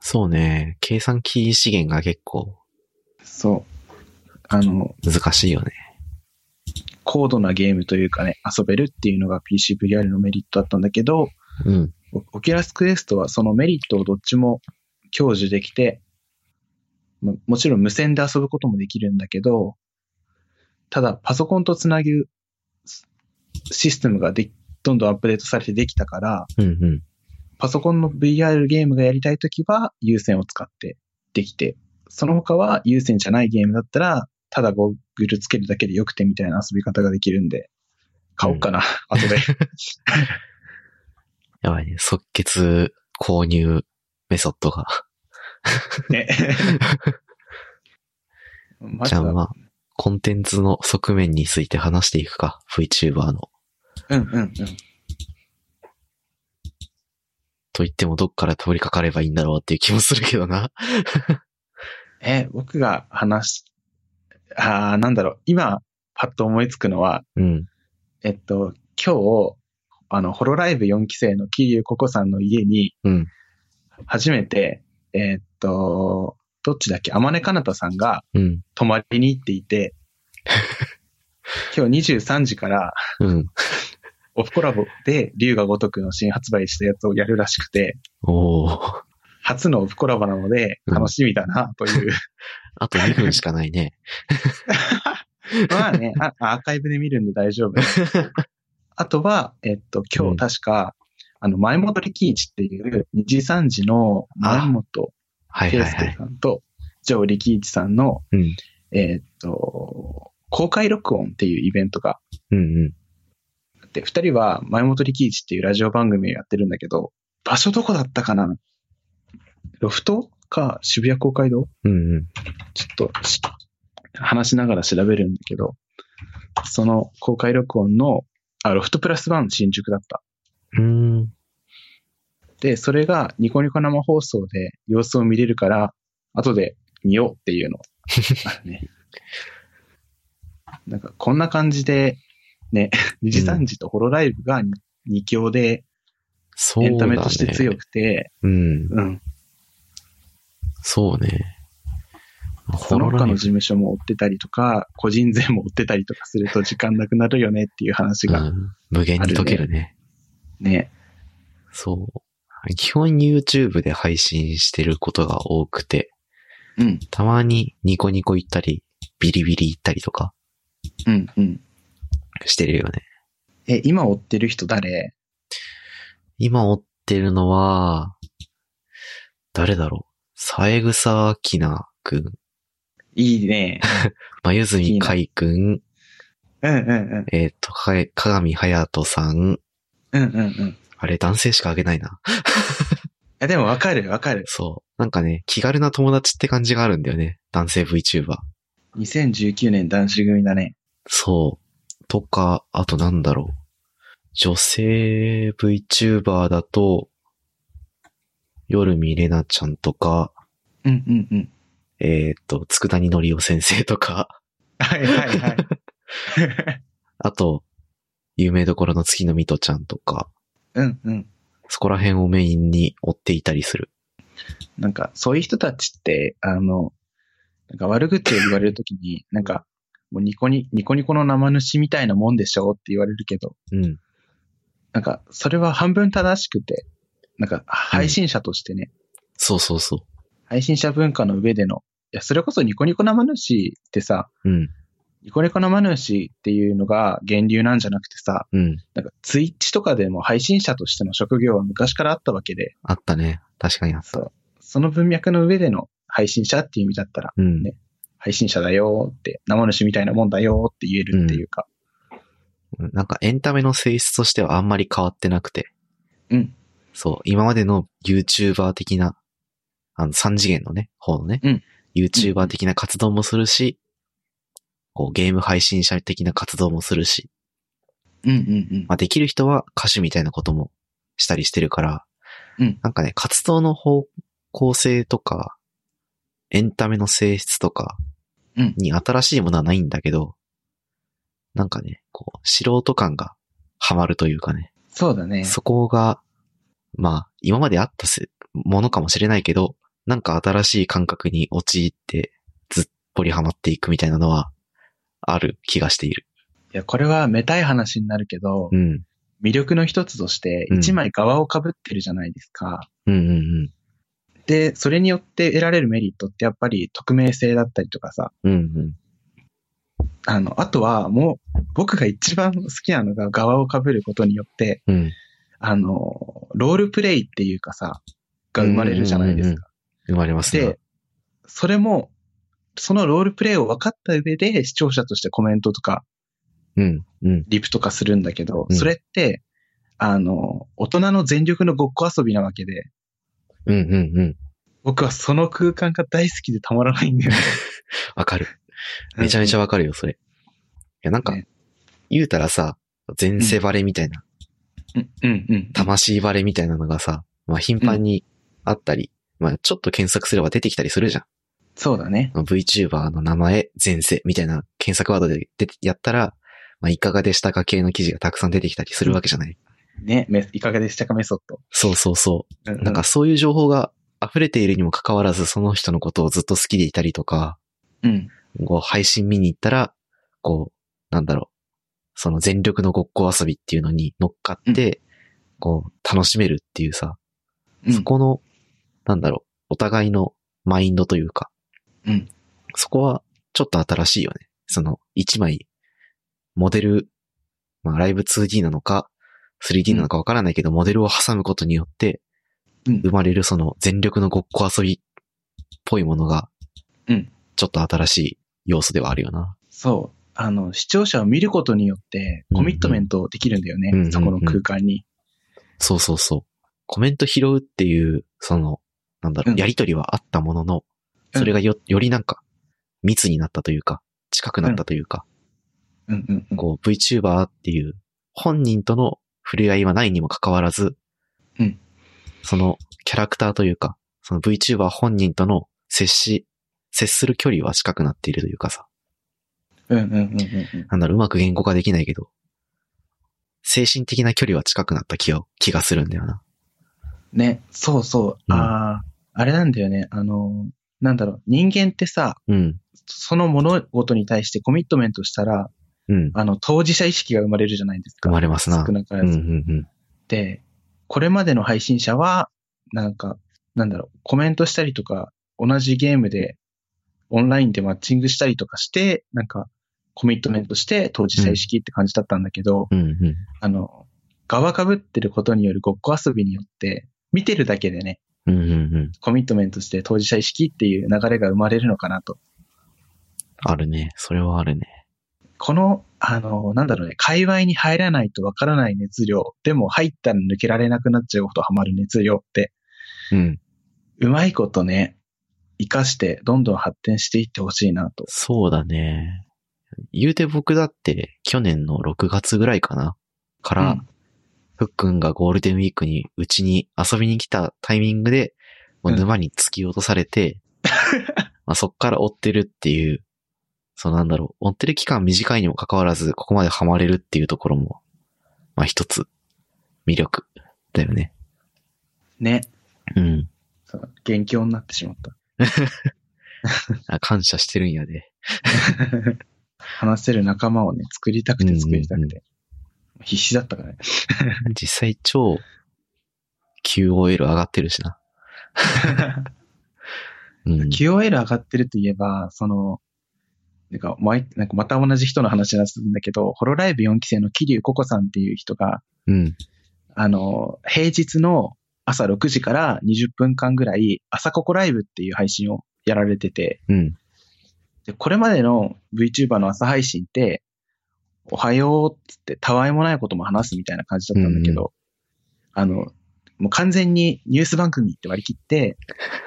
そうね。計算機資源が結構そう。あの、難しいよね。高度なゲームというかね、遊べるっていうのが PCVR のメリットだったんだけど、うん。オオキュラスクエストはそのメリットをどっちも享受できて、ももちろん無線で遊ぶこともできるんだけど、ただパソコンとつなぐシステムがでどんどんアップデートされてできたから、うんうん。パソコンの VR ゲームがやりたいときは有線を使ってできて、その他は有線じゃないゲームだったら、ただゴーグルつけるだけでよくてみたいな遊び方ができるんで、買おうかな、後で。やばいね。即決購入メソッドが。ね。じゃあまあ、コンテンツの側面について話していくか。VTuber の。うんうんうん。と言ってもどっから通りかかればいいんだろうっていう気もするけどな。え、僕が話し、あーなんだろう、今、パッと思いつくのは、うん。えっと、今日、あの、ホロライブ4期生の桐生ココさんの家に、うん。初めて、えっと、どっちだっけ？天音かなたさんがうん。泊まりに行っていて、今日23時からうん。オフコラボで龍が如くの新発売したやつをやるらしくて、おー。初のオフコラボなのでうん楽しみだなという。あと2分しかないね。まあねあ、アーカイブで見るんで大丈夫。あとは、えっと、今うん日確か、あの、前本力一っていう二次三次の前本圭。介さんと、ジョー力一さんの、うん。えっと、公開録音っていうイベントがうんうん。あって、二人は前本力一っていうラジオ番組をやってるんだけど、場所どこだったかな？ロフトか渋谷公会堂？うんうん。ちょっとし話しながら調べるんだけど、その公開録音の、あ、ロフトプラスワン新宿だった。うーん。で、それがニコニコ生放送で様子を見れるから、後で見ようっていうの。ね。なんか、こんな感じで、ね、二次三次とホロライブが二強で。エンタメとして強くて、うん。うん。そうね。その他の事務所も追ってたりとか、個人税も追ってたりとかすると時間なくなるよねっていう話がうん、無限に解けるね。ね。そう。基本 YouTube で配信してることが多くて、うん、たまにニコニコ行ったり、ビリビリ行ったりとかうん、うん。してるよね。え、今追ってる人誰？今追ってるのは、誰だろう？三枝明菜くん、いいね。まゆずみかいくん、うん、うん、うん。えっ、と、かえ、かがみはやとさん、うん、うん、うん。あれ男性しかあげないな。え、でもわかる、わかる。そう。なんかね、気軽な友達って感じがあるんだよね。男性 VTuber。2019年男子組だね。そう。とか、あとなんだろう。女性 VTuber だと、夜見れなちゃんとか、うん、うん、うん。えっ、と、つくだにのりお先生とか、はい、はい、はい。あと、有名どころの月のみとちゃんとか、うん、うん。そこら辺をメインに追っていたりする。なんか、そういう人たちって、あの、なんか悪口を言われるときに、なんか、もうニコニ、ニコニコの生主みたいなもんでしょって言われるけど、うん。なんか、それは半分正しくて、なんか、配信者としてね、そうそうそ配信者文化の上での、いや、それこそニコニコ生主ってさ、う。うん。ニコニコ生主っていうのが源流なんじゃなくてさ、うん。なんかツイッチとかでも配信者としての職業は昔からあったわけで、あったね。確かにあった。そう。その文脈の上での配信者っていう意味だったら、うん。ね配信者だよって、生主みたいなもんだよって言えるっていうか、なんかエンタメの性質としてはあんまり変わってなくて。うん。そう。今までの YouTuber 的な、あの、三次元のね、方のね、うん YouTuber 的な活動もするし、こう、ゲーム配信者的な活動もするし、うんうんうん。まあ、できる人は歌手みたいなこともしたりしてるから、うん。なんかね、活動の方向性とか、エンタメの性質とかうん。に新しいものはないんだけど、なんかね、こう、素人感がハマるというかね、そうだね。そこが、まあ、今まであったせものかもしれないけど、なんか新しい感覚に陥って、ずっぽりハマっていくみたいなのは、ある気がしている。いや、これはめたい話になるけど、うん。魅力の一つとして、うん一枚側を被ってるじゃないですか。うんうんうん。で、それによって得られるメリットってやっぱり匿名性だったりとかさ、うんうん。あの、あとはもう、僕が一番好きなのが側を被ることによって、うん。あの、ロールプレイっていうかさ、が生まれるじゃないですか。生まれますねで。、それも、そのロールプレイを分かった上で視聴者としてコメントとかうん。うん。リプとかするんだけど、うんそれって、あの、大人の全力のごっこ遊びなわけで、うんうんうん。僕はその空間が大好きでたまらないんだよね。わかる。めちゃめちゃゃ。わかるよ、それ。いや、なんかね、言うたらさ、前世バレみたいな、うん、うん、うん。魂バレみたいなのがさ、まあ頻繁にあったり、まあちょっと検索すれば出てきたりするじゃん。そうだね。VTuber の名前、前世みたいな検索ワードで出てやったら、まあいかがでしたか系の記事がたくさん出てきたりするわけじゃない。ね、めいかがでしたかメソッド。そうそうそう。うんうんなんかそういう情報が溢れているにもかかわらず、その人のことをずっと好きでいたりとか、うん。こう配信見に行ったら、こう、なんだろう、その全力のごっこ遊びっていうのに乗っかって、こう、楽しめるっていうさ、うんそこの、なんだろう、お互いのマインドというか、うんそこはちょっと新しいよね。その、一枚、モデル、まあ、ライブ 2D なのか、3D なのかわからないけど、モデルを挟むことによって、うん生まれるその全力のごっこ遊びっぽいものが、うんちょっと新しい要素ではあるよな。そう。あの、視聴者を見ることによって、コミットメントできるんだよね。うんうんそこの空間に。そうそうそう。コメント拾うっていう、その、なんだろう、うんやりとりはあったものの、うんそれがよ、よりなんか、密になったというか、近くなったというか、うんうんうん。こう、VTuber っていう、本人との触れ合いはないにもかかわらず、うんそのキャラクターというか、その VTuber 本人との接し、接する距離は近くなっているというかさ、うんうんうんうんうん。なんだろう、うまく言語化できないけど、精神的な距離は近くなった気を、気がするんだよな。ね、そうそう。うんああ、あれなんだよね。あの、なんだろう。人間ってさ、うん、その物事に対してコミットメントしたら、うん、あの、当事者意識が生まれるじゃないですか。生まれますな。うん、少なからず。うん、うん。で、これまでの配信者は、なんか、なんだろう、コメントしたりとか、同じゲームで、オンラインでマッチングしたりとかして、なんか、コミットメントして当事者意識って感じだったんだけど、うん、うん。あの、側被ってることによるごっこ遊びによって、見てるだけでね、うん、うん、うん。コミットメントして当事者意識っていう流れが生まれるのかなと。あるね。それはあるね。この、あの、なんだろうね、界隈に入らないとわからない熱量、でも入ったら抜けられなくなっちゃうほどハマる熱量って、うん。うまいことね、活かしてどんどん発展していってほしいなと。そうだね。言うて僕だって、去年の6月ぐらいかなから、うんふっくんがゴールデンウィークにうちに遊びに来たタイミングで、もう沼に突き落とされて、まあそっから追ってるっていう、そうなんだろう、追ってる期間短いにもかかわらず、ここまでハマれるっていうところも、まあ一つ、魅力だよね。ね。うん。そう元気になってしまった。あ感謝してるんやで。話せる仲間をね、作りたくて作りたくて。必死だったからね。実際超、QOL 上がってるしな。うん。QOL 上がってるといえば、その、なんか、毎なんかまた同じ人の話なんだけど、ホロライブ4期生の桐生ココさんっていう人が、うん。あの、平日の朝6時から20分間ぐらい、朝ココライブっていう配信をやられてて、うん。でこれまでの VTuber の朝配信って、おはようってって、たわいもないことも話すみたいな感じだったんだけど、あの、もう完全にニュース番組って割り切って、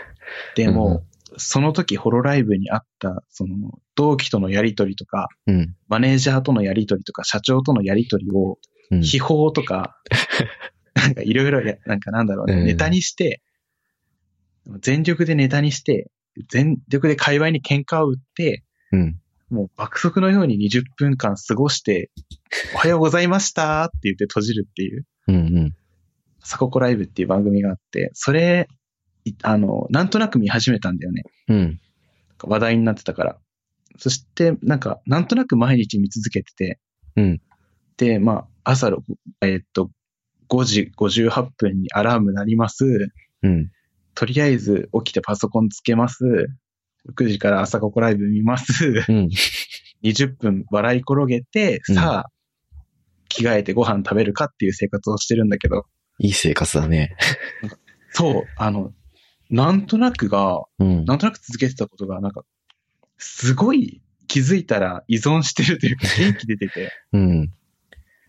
でも、その時ホロライブにあった、その、同期とのやりとりとか、うん。マネージャーとのやりとりとか、社長とのやりとりを、うん。秘宝とか、なんかいろいろや、なんかなんだろうね、うんネタにして、全力でネタにして、全力で界隈に喧嘩を売って、うん。もう爆速のように20分間過ごして、おはようございましたって言って閉じるっていう、うんうん。サココライブっていう番組があって、それ、いあの、なんとなく見始めたんだよね。うん。話題になってたから。そして、なんか、なんとなく毎日見続けてて、うん。で、まあ、朝6、えーっと、5時58分にアラーム鳴ります。うん。とりあえず起きてパソコンつけます。6時から朝ココライブ見ます。うん。20分笑い転げて、うんさあ、着替えてご飯食べるかっていう生活をしてるんだけど、いい生活だね。そう、あの、なんとなくが、うん。なんとなく続けてたことが、なんか、すごい気づいたら依存してるというか元気出てて、うん。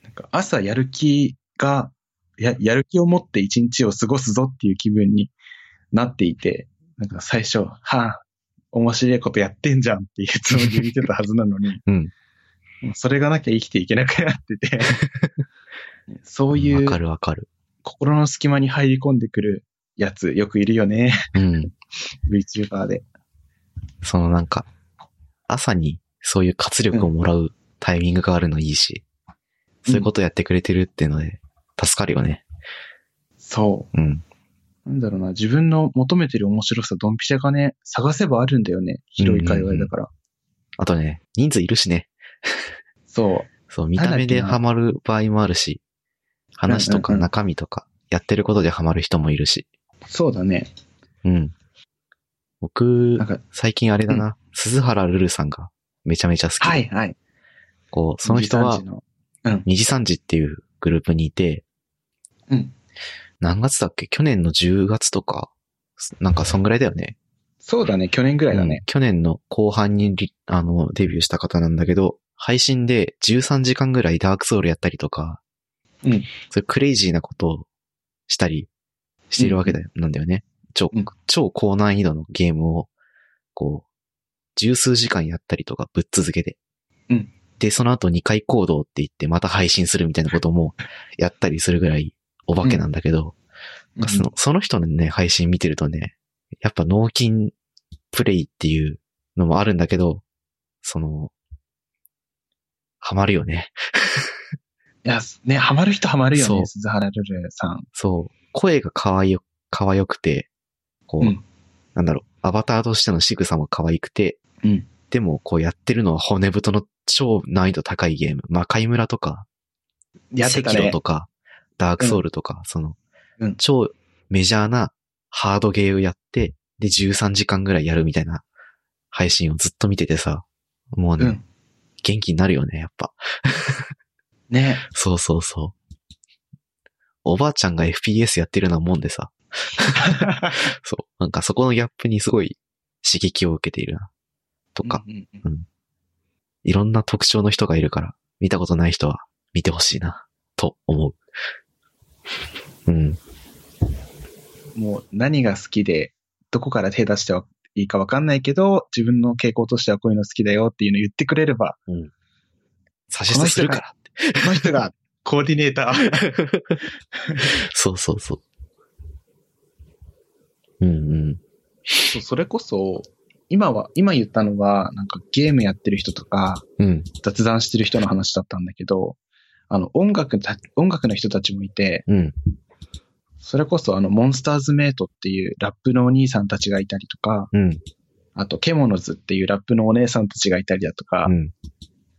なんか朝やる気が、や、やる気を持って一日を過ごすぞっていう気分になっていて、なんか最初、はあ、面白いことやってんじゃんっていうつもりで見てたはずなのに、うん。それがなきゃ生きていけなくなってて、そういわうかるわかる。心の隙間に入り込んでくるやつよくいるよね、うん。VTuber で。そのなんか、朝にそういう活力をもらうタイミングがあるのいいし、そういうことやってくれてるっていうので、助かるよね。そうん。う。なんだろうな、自分の求めてる面白さ、ドンピシャがね、探せばあるんだよね。広い界隈だから。あとね、人数いるしね。そう。そう、見た目でハマる場合もあるし、話とかうんうんうん中身とか、やってることでハマる人もいるし。そうだね。うん。僕最近あれだな、鈴原ルルさんがめちゃめちゃ好きで。はい、はい。こう、その人は二次三次の二次三次っていうグループにいて、うん。何月だっけ？去年の10月とか、なんかそんぐらいだよね。そうだね、去年ぐらいだねうん。去年の後半にリあのデビューした方なんだけど、配信で13時間ぐらいダークソウルやったりとか、うん。そういうクレイジーなことをしたりしているわけだよ、なんだよね。超、うん超高難易度のゲームを、こう、十数時間やったりとかぶっ続けて。うんで、その後2回行動って言ってまた配信するみたいなこともやったりするぐらいお化けなんだけど、なんかそのその人のね、配信見てるとね、やっぱ脳筋プレイっていうのもあるんだけど、その、ハマるよね。いや、ね、ハマる人ハマるよね、鈴原ルルさん。そう。声が可愛よ、可愛くて、こう、うんなんだろう、アバターとしての仕草も可愛くて、うんでも、こうやってるのは骨太の超難易度高いゲーム。魔界村とか、やってたねと。か、ダークソウルとか、その、うん超メジャーなハードゲーをやって、で、13時間ぐらいやるみたいな配信をずっと見ててさ、もうね、うん。元気になるよね、やっぱ。ね。そうそうそう。おばあちゃんが FPS やってるようなもんでさ、そう。なんかそこのギャップにすごい刺激を受けているな。とか、うんうんうんいろんな特徴の人がいるから、見たことない人は見てほしいな、と思う。うん。もう何が好きで、どこから手出してはいいかわかんないけど、自分の傾向としてはこういうの好きだよっていうのを言ってくれれば、差し捨てするから。この人が コーディネーター。そうそうそう。うんうん。そうそれこそ、今は、今言ったのは、なんかゲームやってる人とか、うん。雑談してる人の話だったんだけど、あの、音楽た、音楽の人たちもいて、うん。それこそあの、モンスターズメイトっていうラップのお兄さんたちがいたりとか、うん。あと、ケモノズっていうラップのお姉さんたちがいたりだとか、うん。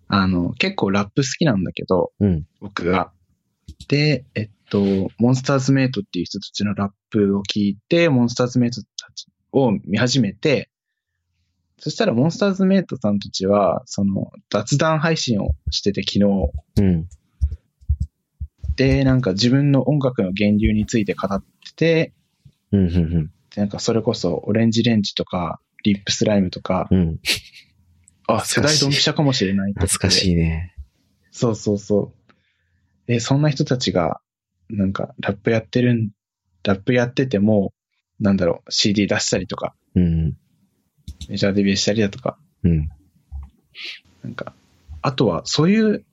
あの、結構ラップ好きなんだけど、うん。僕が。で、えっと、モンスターズメイトっていう人たちのラップを聞いて、モンスターズメイトたちを見始めて、そしたらモンスターズメイトさんたちは、その雑談配信をしてて昨日、うん。で、なんか自分の音楽の源流について語ってて、うん。うん。でなんかそれこそオレンジレンジとか、リップスライムとか、うん。あ、世代ドンピシャかもしれない懐かしいね。そうそうそう。で、そんな人たちが、なんか、ラップやってるん、ラップやってても、なんだろう、CD 出したりとか、うん。メジャーデビューしたりだとか、うん。なんか、あとは、そういう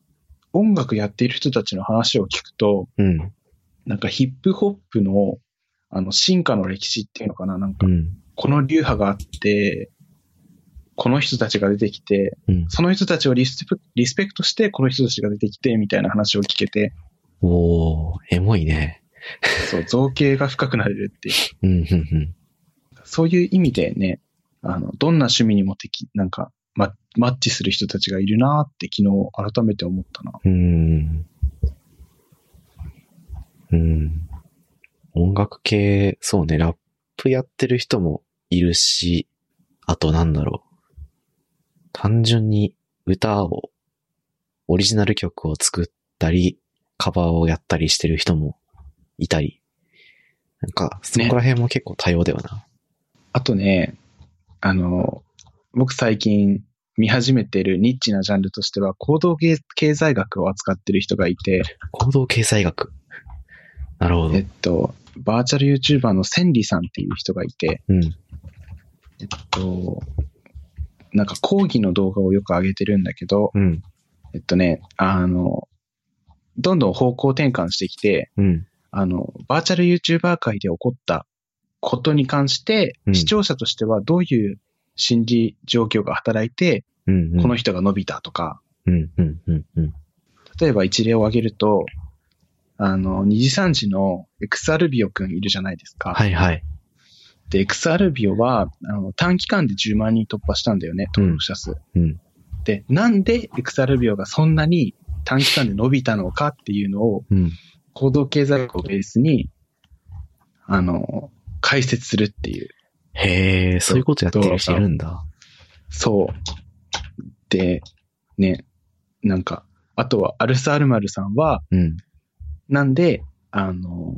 音楽やっている人たちの話を聞くと、うん。なんかヒップホップの、あの、進化の歴史っていうのかな、なんかう、ん。この流派があって、この人たちが出てきて、うん。その人たちをリスペリスペクトして、この人たちが出てきて、みたいな話を聞けて、おー、エモいね。そう、造形が深くなれるっていう。うん、うん、うん。そういう意味でね、あの、どんな趣味にも適、なんか、ま、マッチする人たちがいるなって昨日改めて思ったな。うーん。うん。音楽系、そうね、ラップやってる人もいるし、あとなんだろう。単純に歌を、オリジナル曲を作ったり、カバーをやったりしてる人もいたり。なんか、そこら辺も結構多様だよな。あとね、あの、僕最近見始めてるニッチなジャンルとしては、行動経経済学を扱ってる人がいて、行動経済学。なるほどえっ。と、バーチャル YouTuber の千里さんっていう人がいて、うん。えっと、なんか講義の動画をよく上げてるんだけど、うん。えっとね、あの、どんどん方向転換してきて、うん。あの、バーチャル YouTuber 界で起こったことに関して、うん視聴者としてはどういう心理状況が働いて、うん。うんこの人が伸びたとか、うん。うん。うん。うん。例えば一例を挙げると、あの、二次三次のエクスアルビオくんいるじゃないですか。はいはい。で、エクスアルビオは、あの、短期間で10万人突破したんだよね、登録者数。うん。で、なんでエクスアルビオがそんなに短期間で伸びたのかっていうのを、うん。行動経済学をベースに、あの、解説するっていう。へえ、そういうことやってる人いるんだ。そう。で、ね、なんか、あとは、アルス・アルマルさんは、うん。なんで、あの、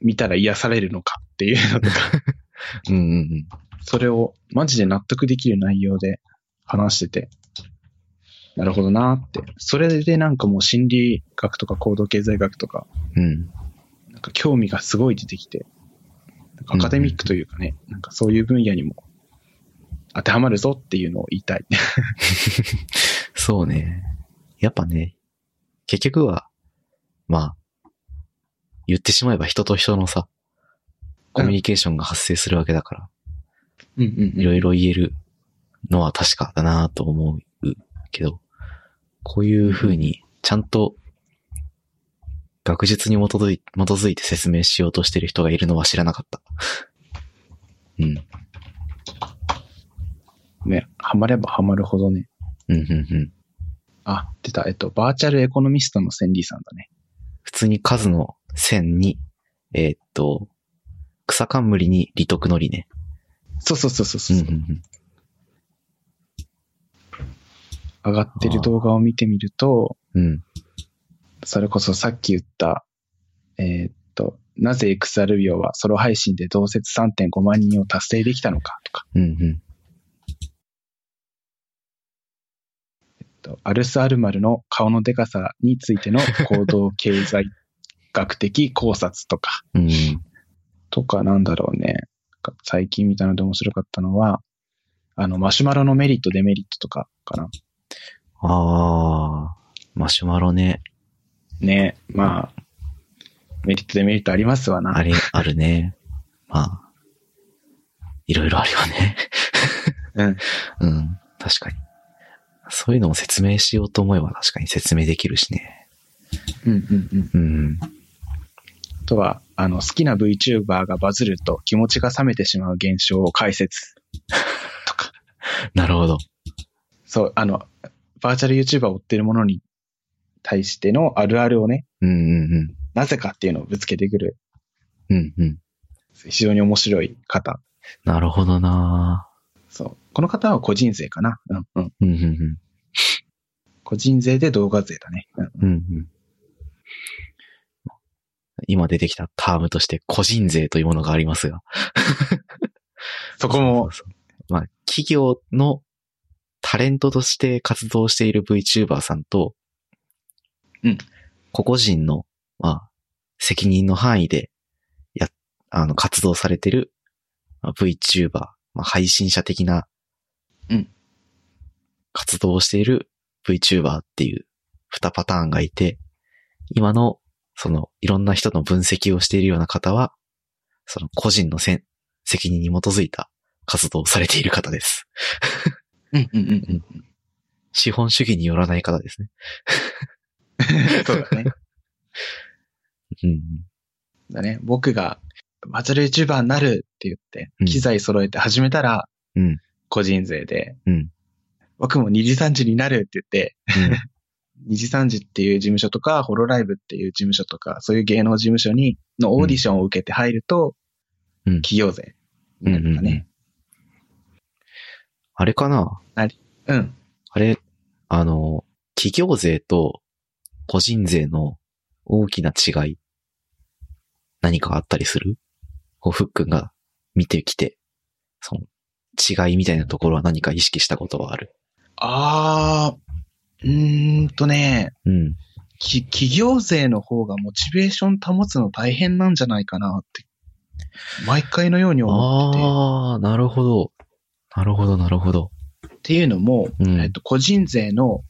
見たら癒されるのかっていうのとか、うんうんうん。それをマジで納得できる内容で話してて、なるほどなって。それでなんかもう心理学とか行動経済学とか、うん。なんか興味がすごい出てきて、アカデミックというかね、なんかそういう分野にも当てはまるぞっていうのを言いたい。そうね。やっぱね、結局は、まあ、言ってしまえば人と人のさ、コミュニケーションが発生するわけだから、うんうんいろいろ言えるのは確かだなと思うけど、こういう風にちゃんと学術に基づい基づいて説明しようとしてる人がいるのは知らなかった。うん。ね、ハマればハマるほどね。うん、うん、うん。あ、出た。えっと、バーチャルエコノミストのセンリーさんだね。普通に数の線に、えーっと、草冠に利得の利ね。そうそうそうそうそう、うんうんうん。上がってる動画を見てみると、うん。それこそさっき言った、えーっと、なぜ XR 秒はソロ配信で同説3.5万人を達成できたのかとか、うんうん。えっとアルス・アルマルの顔のデカさについての行動経済学的考察とか、うん。とかなんだろうね。最近見たので面白かったのは、あの、マシュマロのメリット、デメリットとかかな。あー、マシュマロね。ねまあ、メリット、デメリットありますわな。あれ、あるね。まあ、いろいろあるよね。うん。うん。確かに。そういうのを説明しようと思えば確かに説明できるしね。うんうんうん。うん。あとは、あの、好きな VTuber がバズると気持ちが冷めてしまう現象を解説。とか。なるほど。そう、あの、バーチャル YouTuber を追ってるものに対してのあるあるをね、うんうんなぜかっていうのをぶつけてくる、うん。うんうん。非常に面白い方。なるほどなそう。この方は個人税かな。うんうん。うんうんうん。個人税で動画税だね。うんうんうん。今出てきたタームとして個人税というものがありますが。そこも、そうそうそうまあ、企業のタレントとして活動している VTuber さんと、うん。個々人の、まあ、責任の範囲で、や、あの、活動されてる、まあ VTuber、まあ、配信者的な、うん。活動をしている VTuber っていう二パターンがいて、今の、その、いろんな人の分析をしているような方は、その個人のせん責任に基づいた活動をされている方です。うんうんうん資本主義によらない方ですね。うん。そうだね。うん。だね。僕がバズる YouTuber になるって言ってうん、機材揃えて始めたら、うん。個人税で、うん。僕も二次三次になるって言って、うん。二次三次っていう事務所とか、ホロライブっていう事務所とか、そういう芸能事務所に、のオーディションを受けて入ると、うん企業税になるとかね。あれかな？うん。あれ、あの、企業税と個人税の大きな違い、何かあったりする？こう、ふっくんが見てきて、その、違いみたいなところは何か意識したことはある？あー、うーんとね、うん。き企業税の方がモチベーション保つの大変なんじゃないかなって、毎回のように思ってて。ああ、なるほど。なるほど、なるほど。っていうのも、うんえっと、個人税の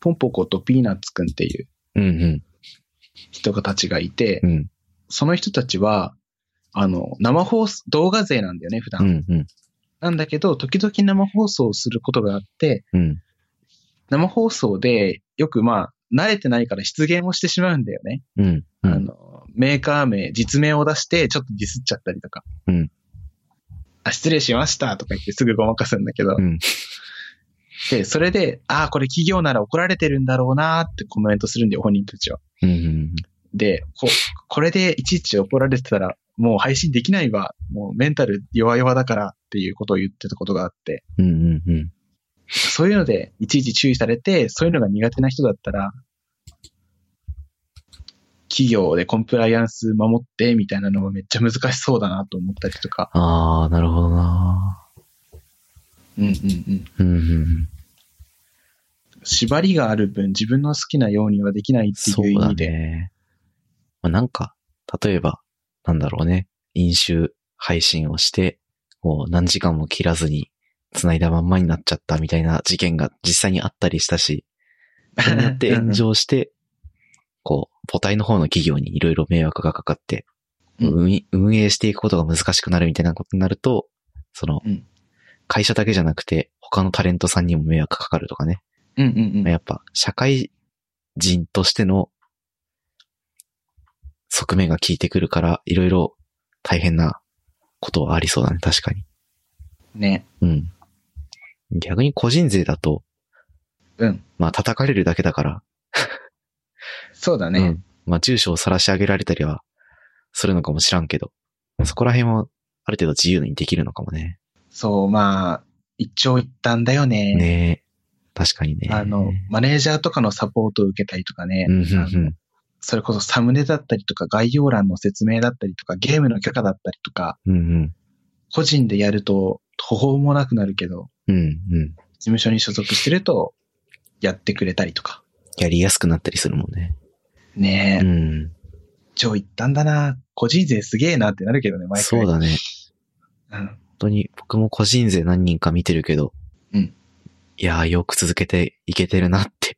ポンポコとピーナッツくんっていううん、うん、人たちがいて、うん、その人たちは、あの、生放送、動画税なんだよね、普段。うん、うん、なんだけど、時々生放送をすることがあって、うん、生放送でよくまあ、慣れてないから出現をしてしまうんだよね。うん、うあん、の、メーカー名、実名を出して、ちょっとディスっちゃったりとか。うんあ、失礼しましたとか言ってすぐごまかすんだけど。うんで、それで、ああ、これ企業なら怒られてるんだろうなーってコメントするんだよ、本人たちは。うん、うん、で、ここれでいちいち怒られてたら、もう配信できないわ。もうメンタル弱々だからっていうことを言ってたことがあって。うん、うん、うん。そういうので、いちいち注意されて、そういうのが苦手な人だったら、企業でコンプライアンス守ってみたいなのがめっちゃ難しそうだなと思ったりとか。ああ、なるほどな。うんうんうん。うん、うん。縛りがある分自分の好きなようにはできないっていう意味で。ね。まあ、なんか、例えば、なんだろうね。飲酒配信をして、こう、何時間も切らずに、繋いだまんまになっちゃったみたいな事件が実際にあったりしたし、それによって炎上して、こう、母体の方の企業にいろいろ迷惑がかかって、うん運営していくことが難しくなるみたいなことになると、そのうん、会社だけじゃなくて、他のタレントさんにも迷惑かかるとかね。うんうんうん。やっぱ、社会人としての側面が効いてくるから、いろいろ大変なことはありそうだね、確かに。ね。うん。逆に個人税だと、うん。まあ叩かれるだけだから、そうだね。うん。まあ住所を晒し上げられたりはするのかもしらんけど、そこら辺はある程度自由にできるのかもね。そう、まあ、一長一短だよね。ねえ。確かにね。あの、マネージャーとかのサポートを受けたりとかね。うん、うん、うん。それこそサムネだったりとか概要欄の説明だったりとかゲームの許可だったりとか、うん、うん。個人でやると途方もなくなるけど、うん、うん。事務所に所属してるとやってくれたりとか。やりやすくなったりするもんね。ねえ、うん。超一旦だな。個人税すげえなってなるけどね、毎回。そうだね。うん。本当に僕も個人税何人か見てるけど、うん。いやーよく続けていけてるなって。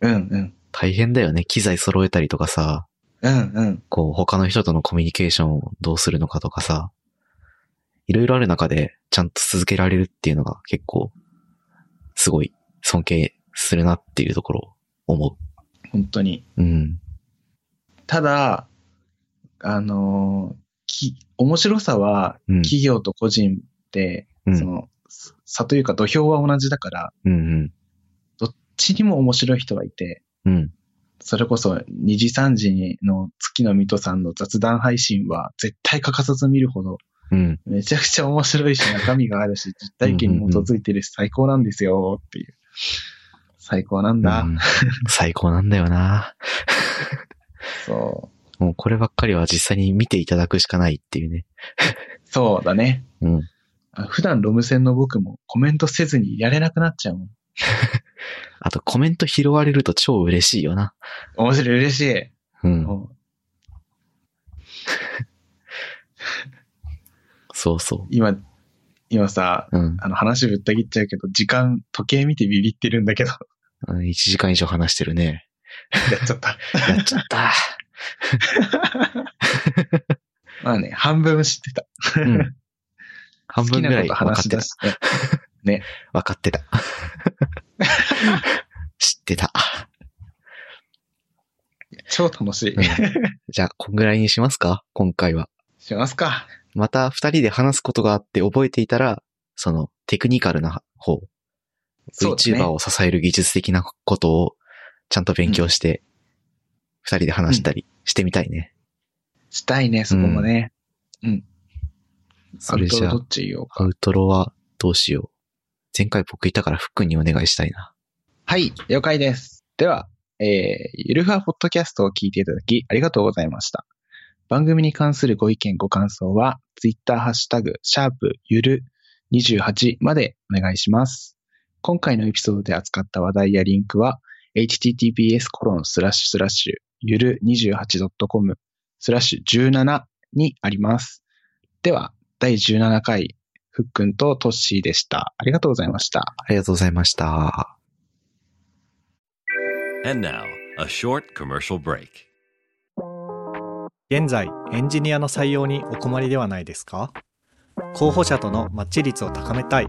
うんうん。大変だよね。機材揃えたりとかさ、うんうん。こう他の人とのコミュニケーションをどうするのかとかさ、いろいろある中でちゃんと続けられるっていうのが結構、すごい尊敬するなっていうところを思本当に。う。うん。ただ、あのーき、面白さはうん。企業と個人って、うんその、差というか土俵は同じだから、うんどっちにも面白い人がいて、うん。うん。それこそ2時3時の月の水戸さんの雑談配信は絶対欠かさず見るほど、うん。めちゃくちゃ面白いし中身があるし、実体験に基づいてるし最高なんですよっていう。最高なんだ。うん最高なんだよな。そもうこればっかりは実際に見ていただくしかないっていうね。う。そうだね。うん。あ普段ロム線の僕もコメントせずにいられなくなっちゃうもん。あとコメント拾われると超嬉しいよな。面白い、嬉しい。うん。も そうそう今、今さ、う。うん。あの話ぶった切っちゃうけど、時間、時計見てビビってるんだけど、うん1時間以上話してるね。やっちゃった。やっちゃった。まあね、半分知ってた。うん。半分ぐらい分かってた。ね。分かってた。知ってた。超楽しい。うんじゃあ、こんぐらいにしますか？今回は。しますか。また二人で話すことがあって覚えていたら、そのテクニカルな方、ね VTuber を支える技術的なことをちゃんと勉強して、二人で話したりしてみたいね。したいね、そこもね。うん。それじゃあアウトロど、っち言おうか。アウトロはどうしよう。前回僕いたからフックンにお願いしたいな。はい、了解です。では、えー、ゆるふわポッドキャストを聞いていただきありがとうございました。番組に関するご意見ご感想は、ツイッターハッシュタグ、シャープゆる28までお願いします。今回のエピソードで扱った話題やリンクは、https コロンスラッシュスラッシュゆる 28.com スラッシュ17にあります。では、第17回、ふっくんとトッシーでした。ありがとうございました。ありがとうございました。And now, a short commercial break. 現在エンジニアの採用にお困りではないですか？候補者とのマッチ率を高めたい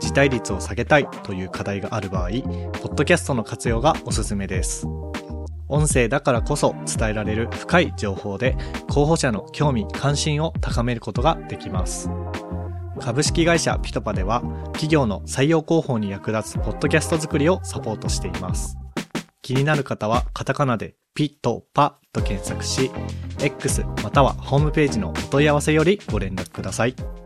辞退率を下げたいという課題がある場合ポッドキャストの活用がおすすめです音声だからこそ伝えられる深い情報で候補者の興味関心を高めることができます株式会社ピトパでは企業の採用広報に役立つポッドキャスト作りをサポートしています気になる方はカタカナでピトパと検索し X またはホームページのお問い合わせよりご連絡ください。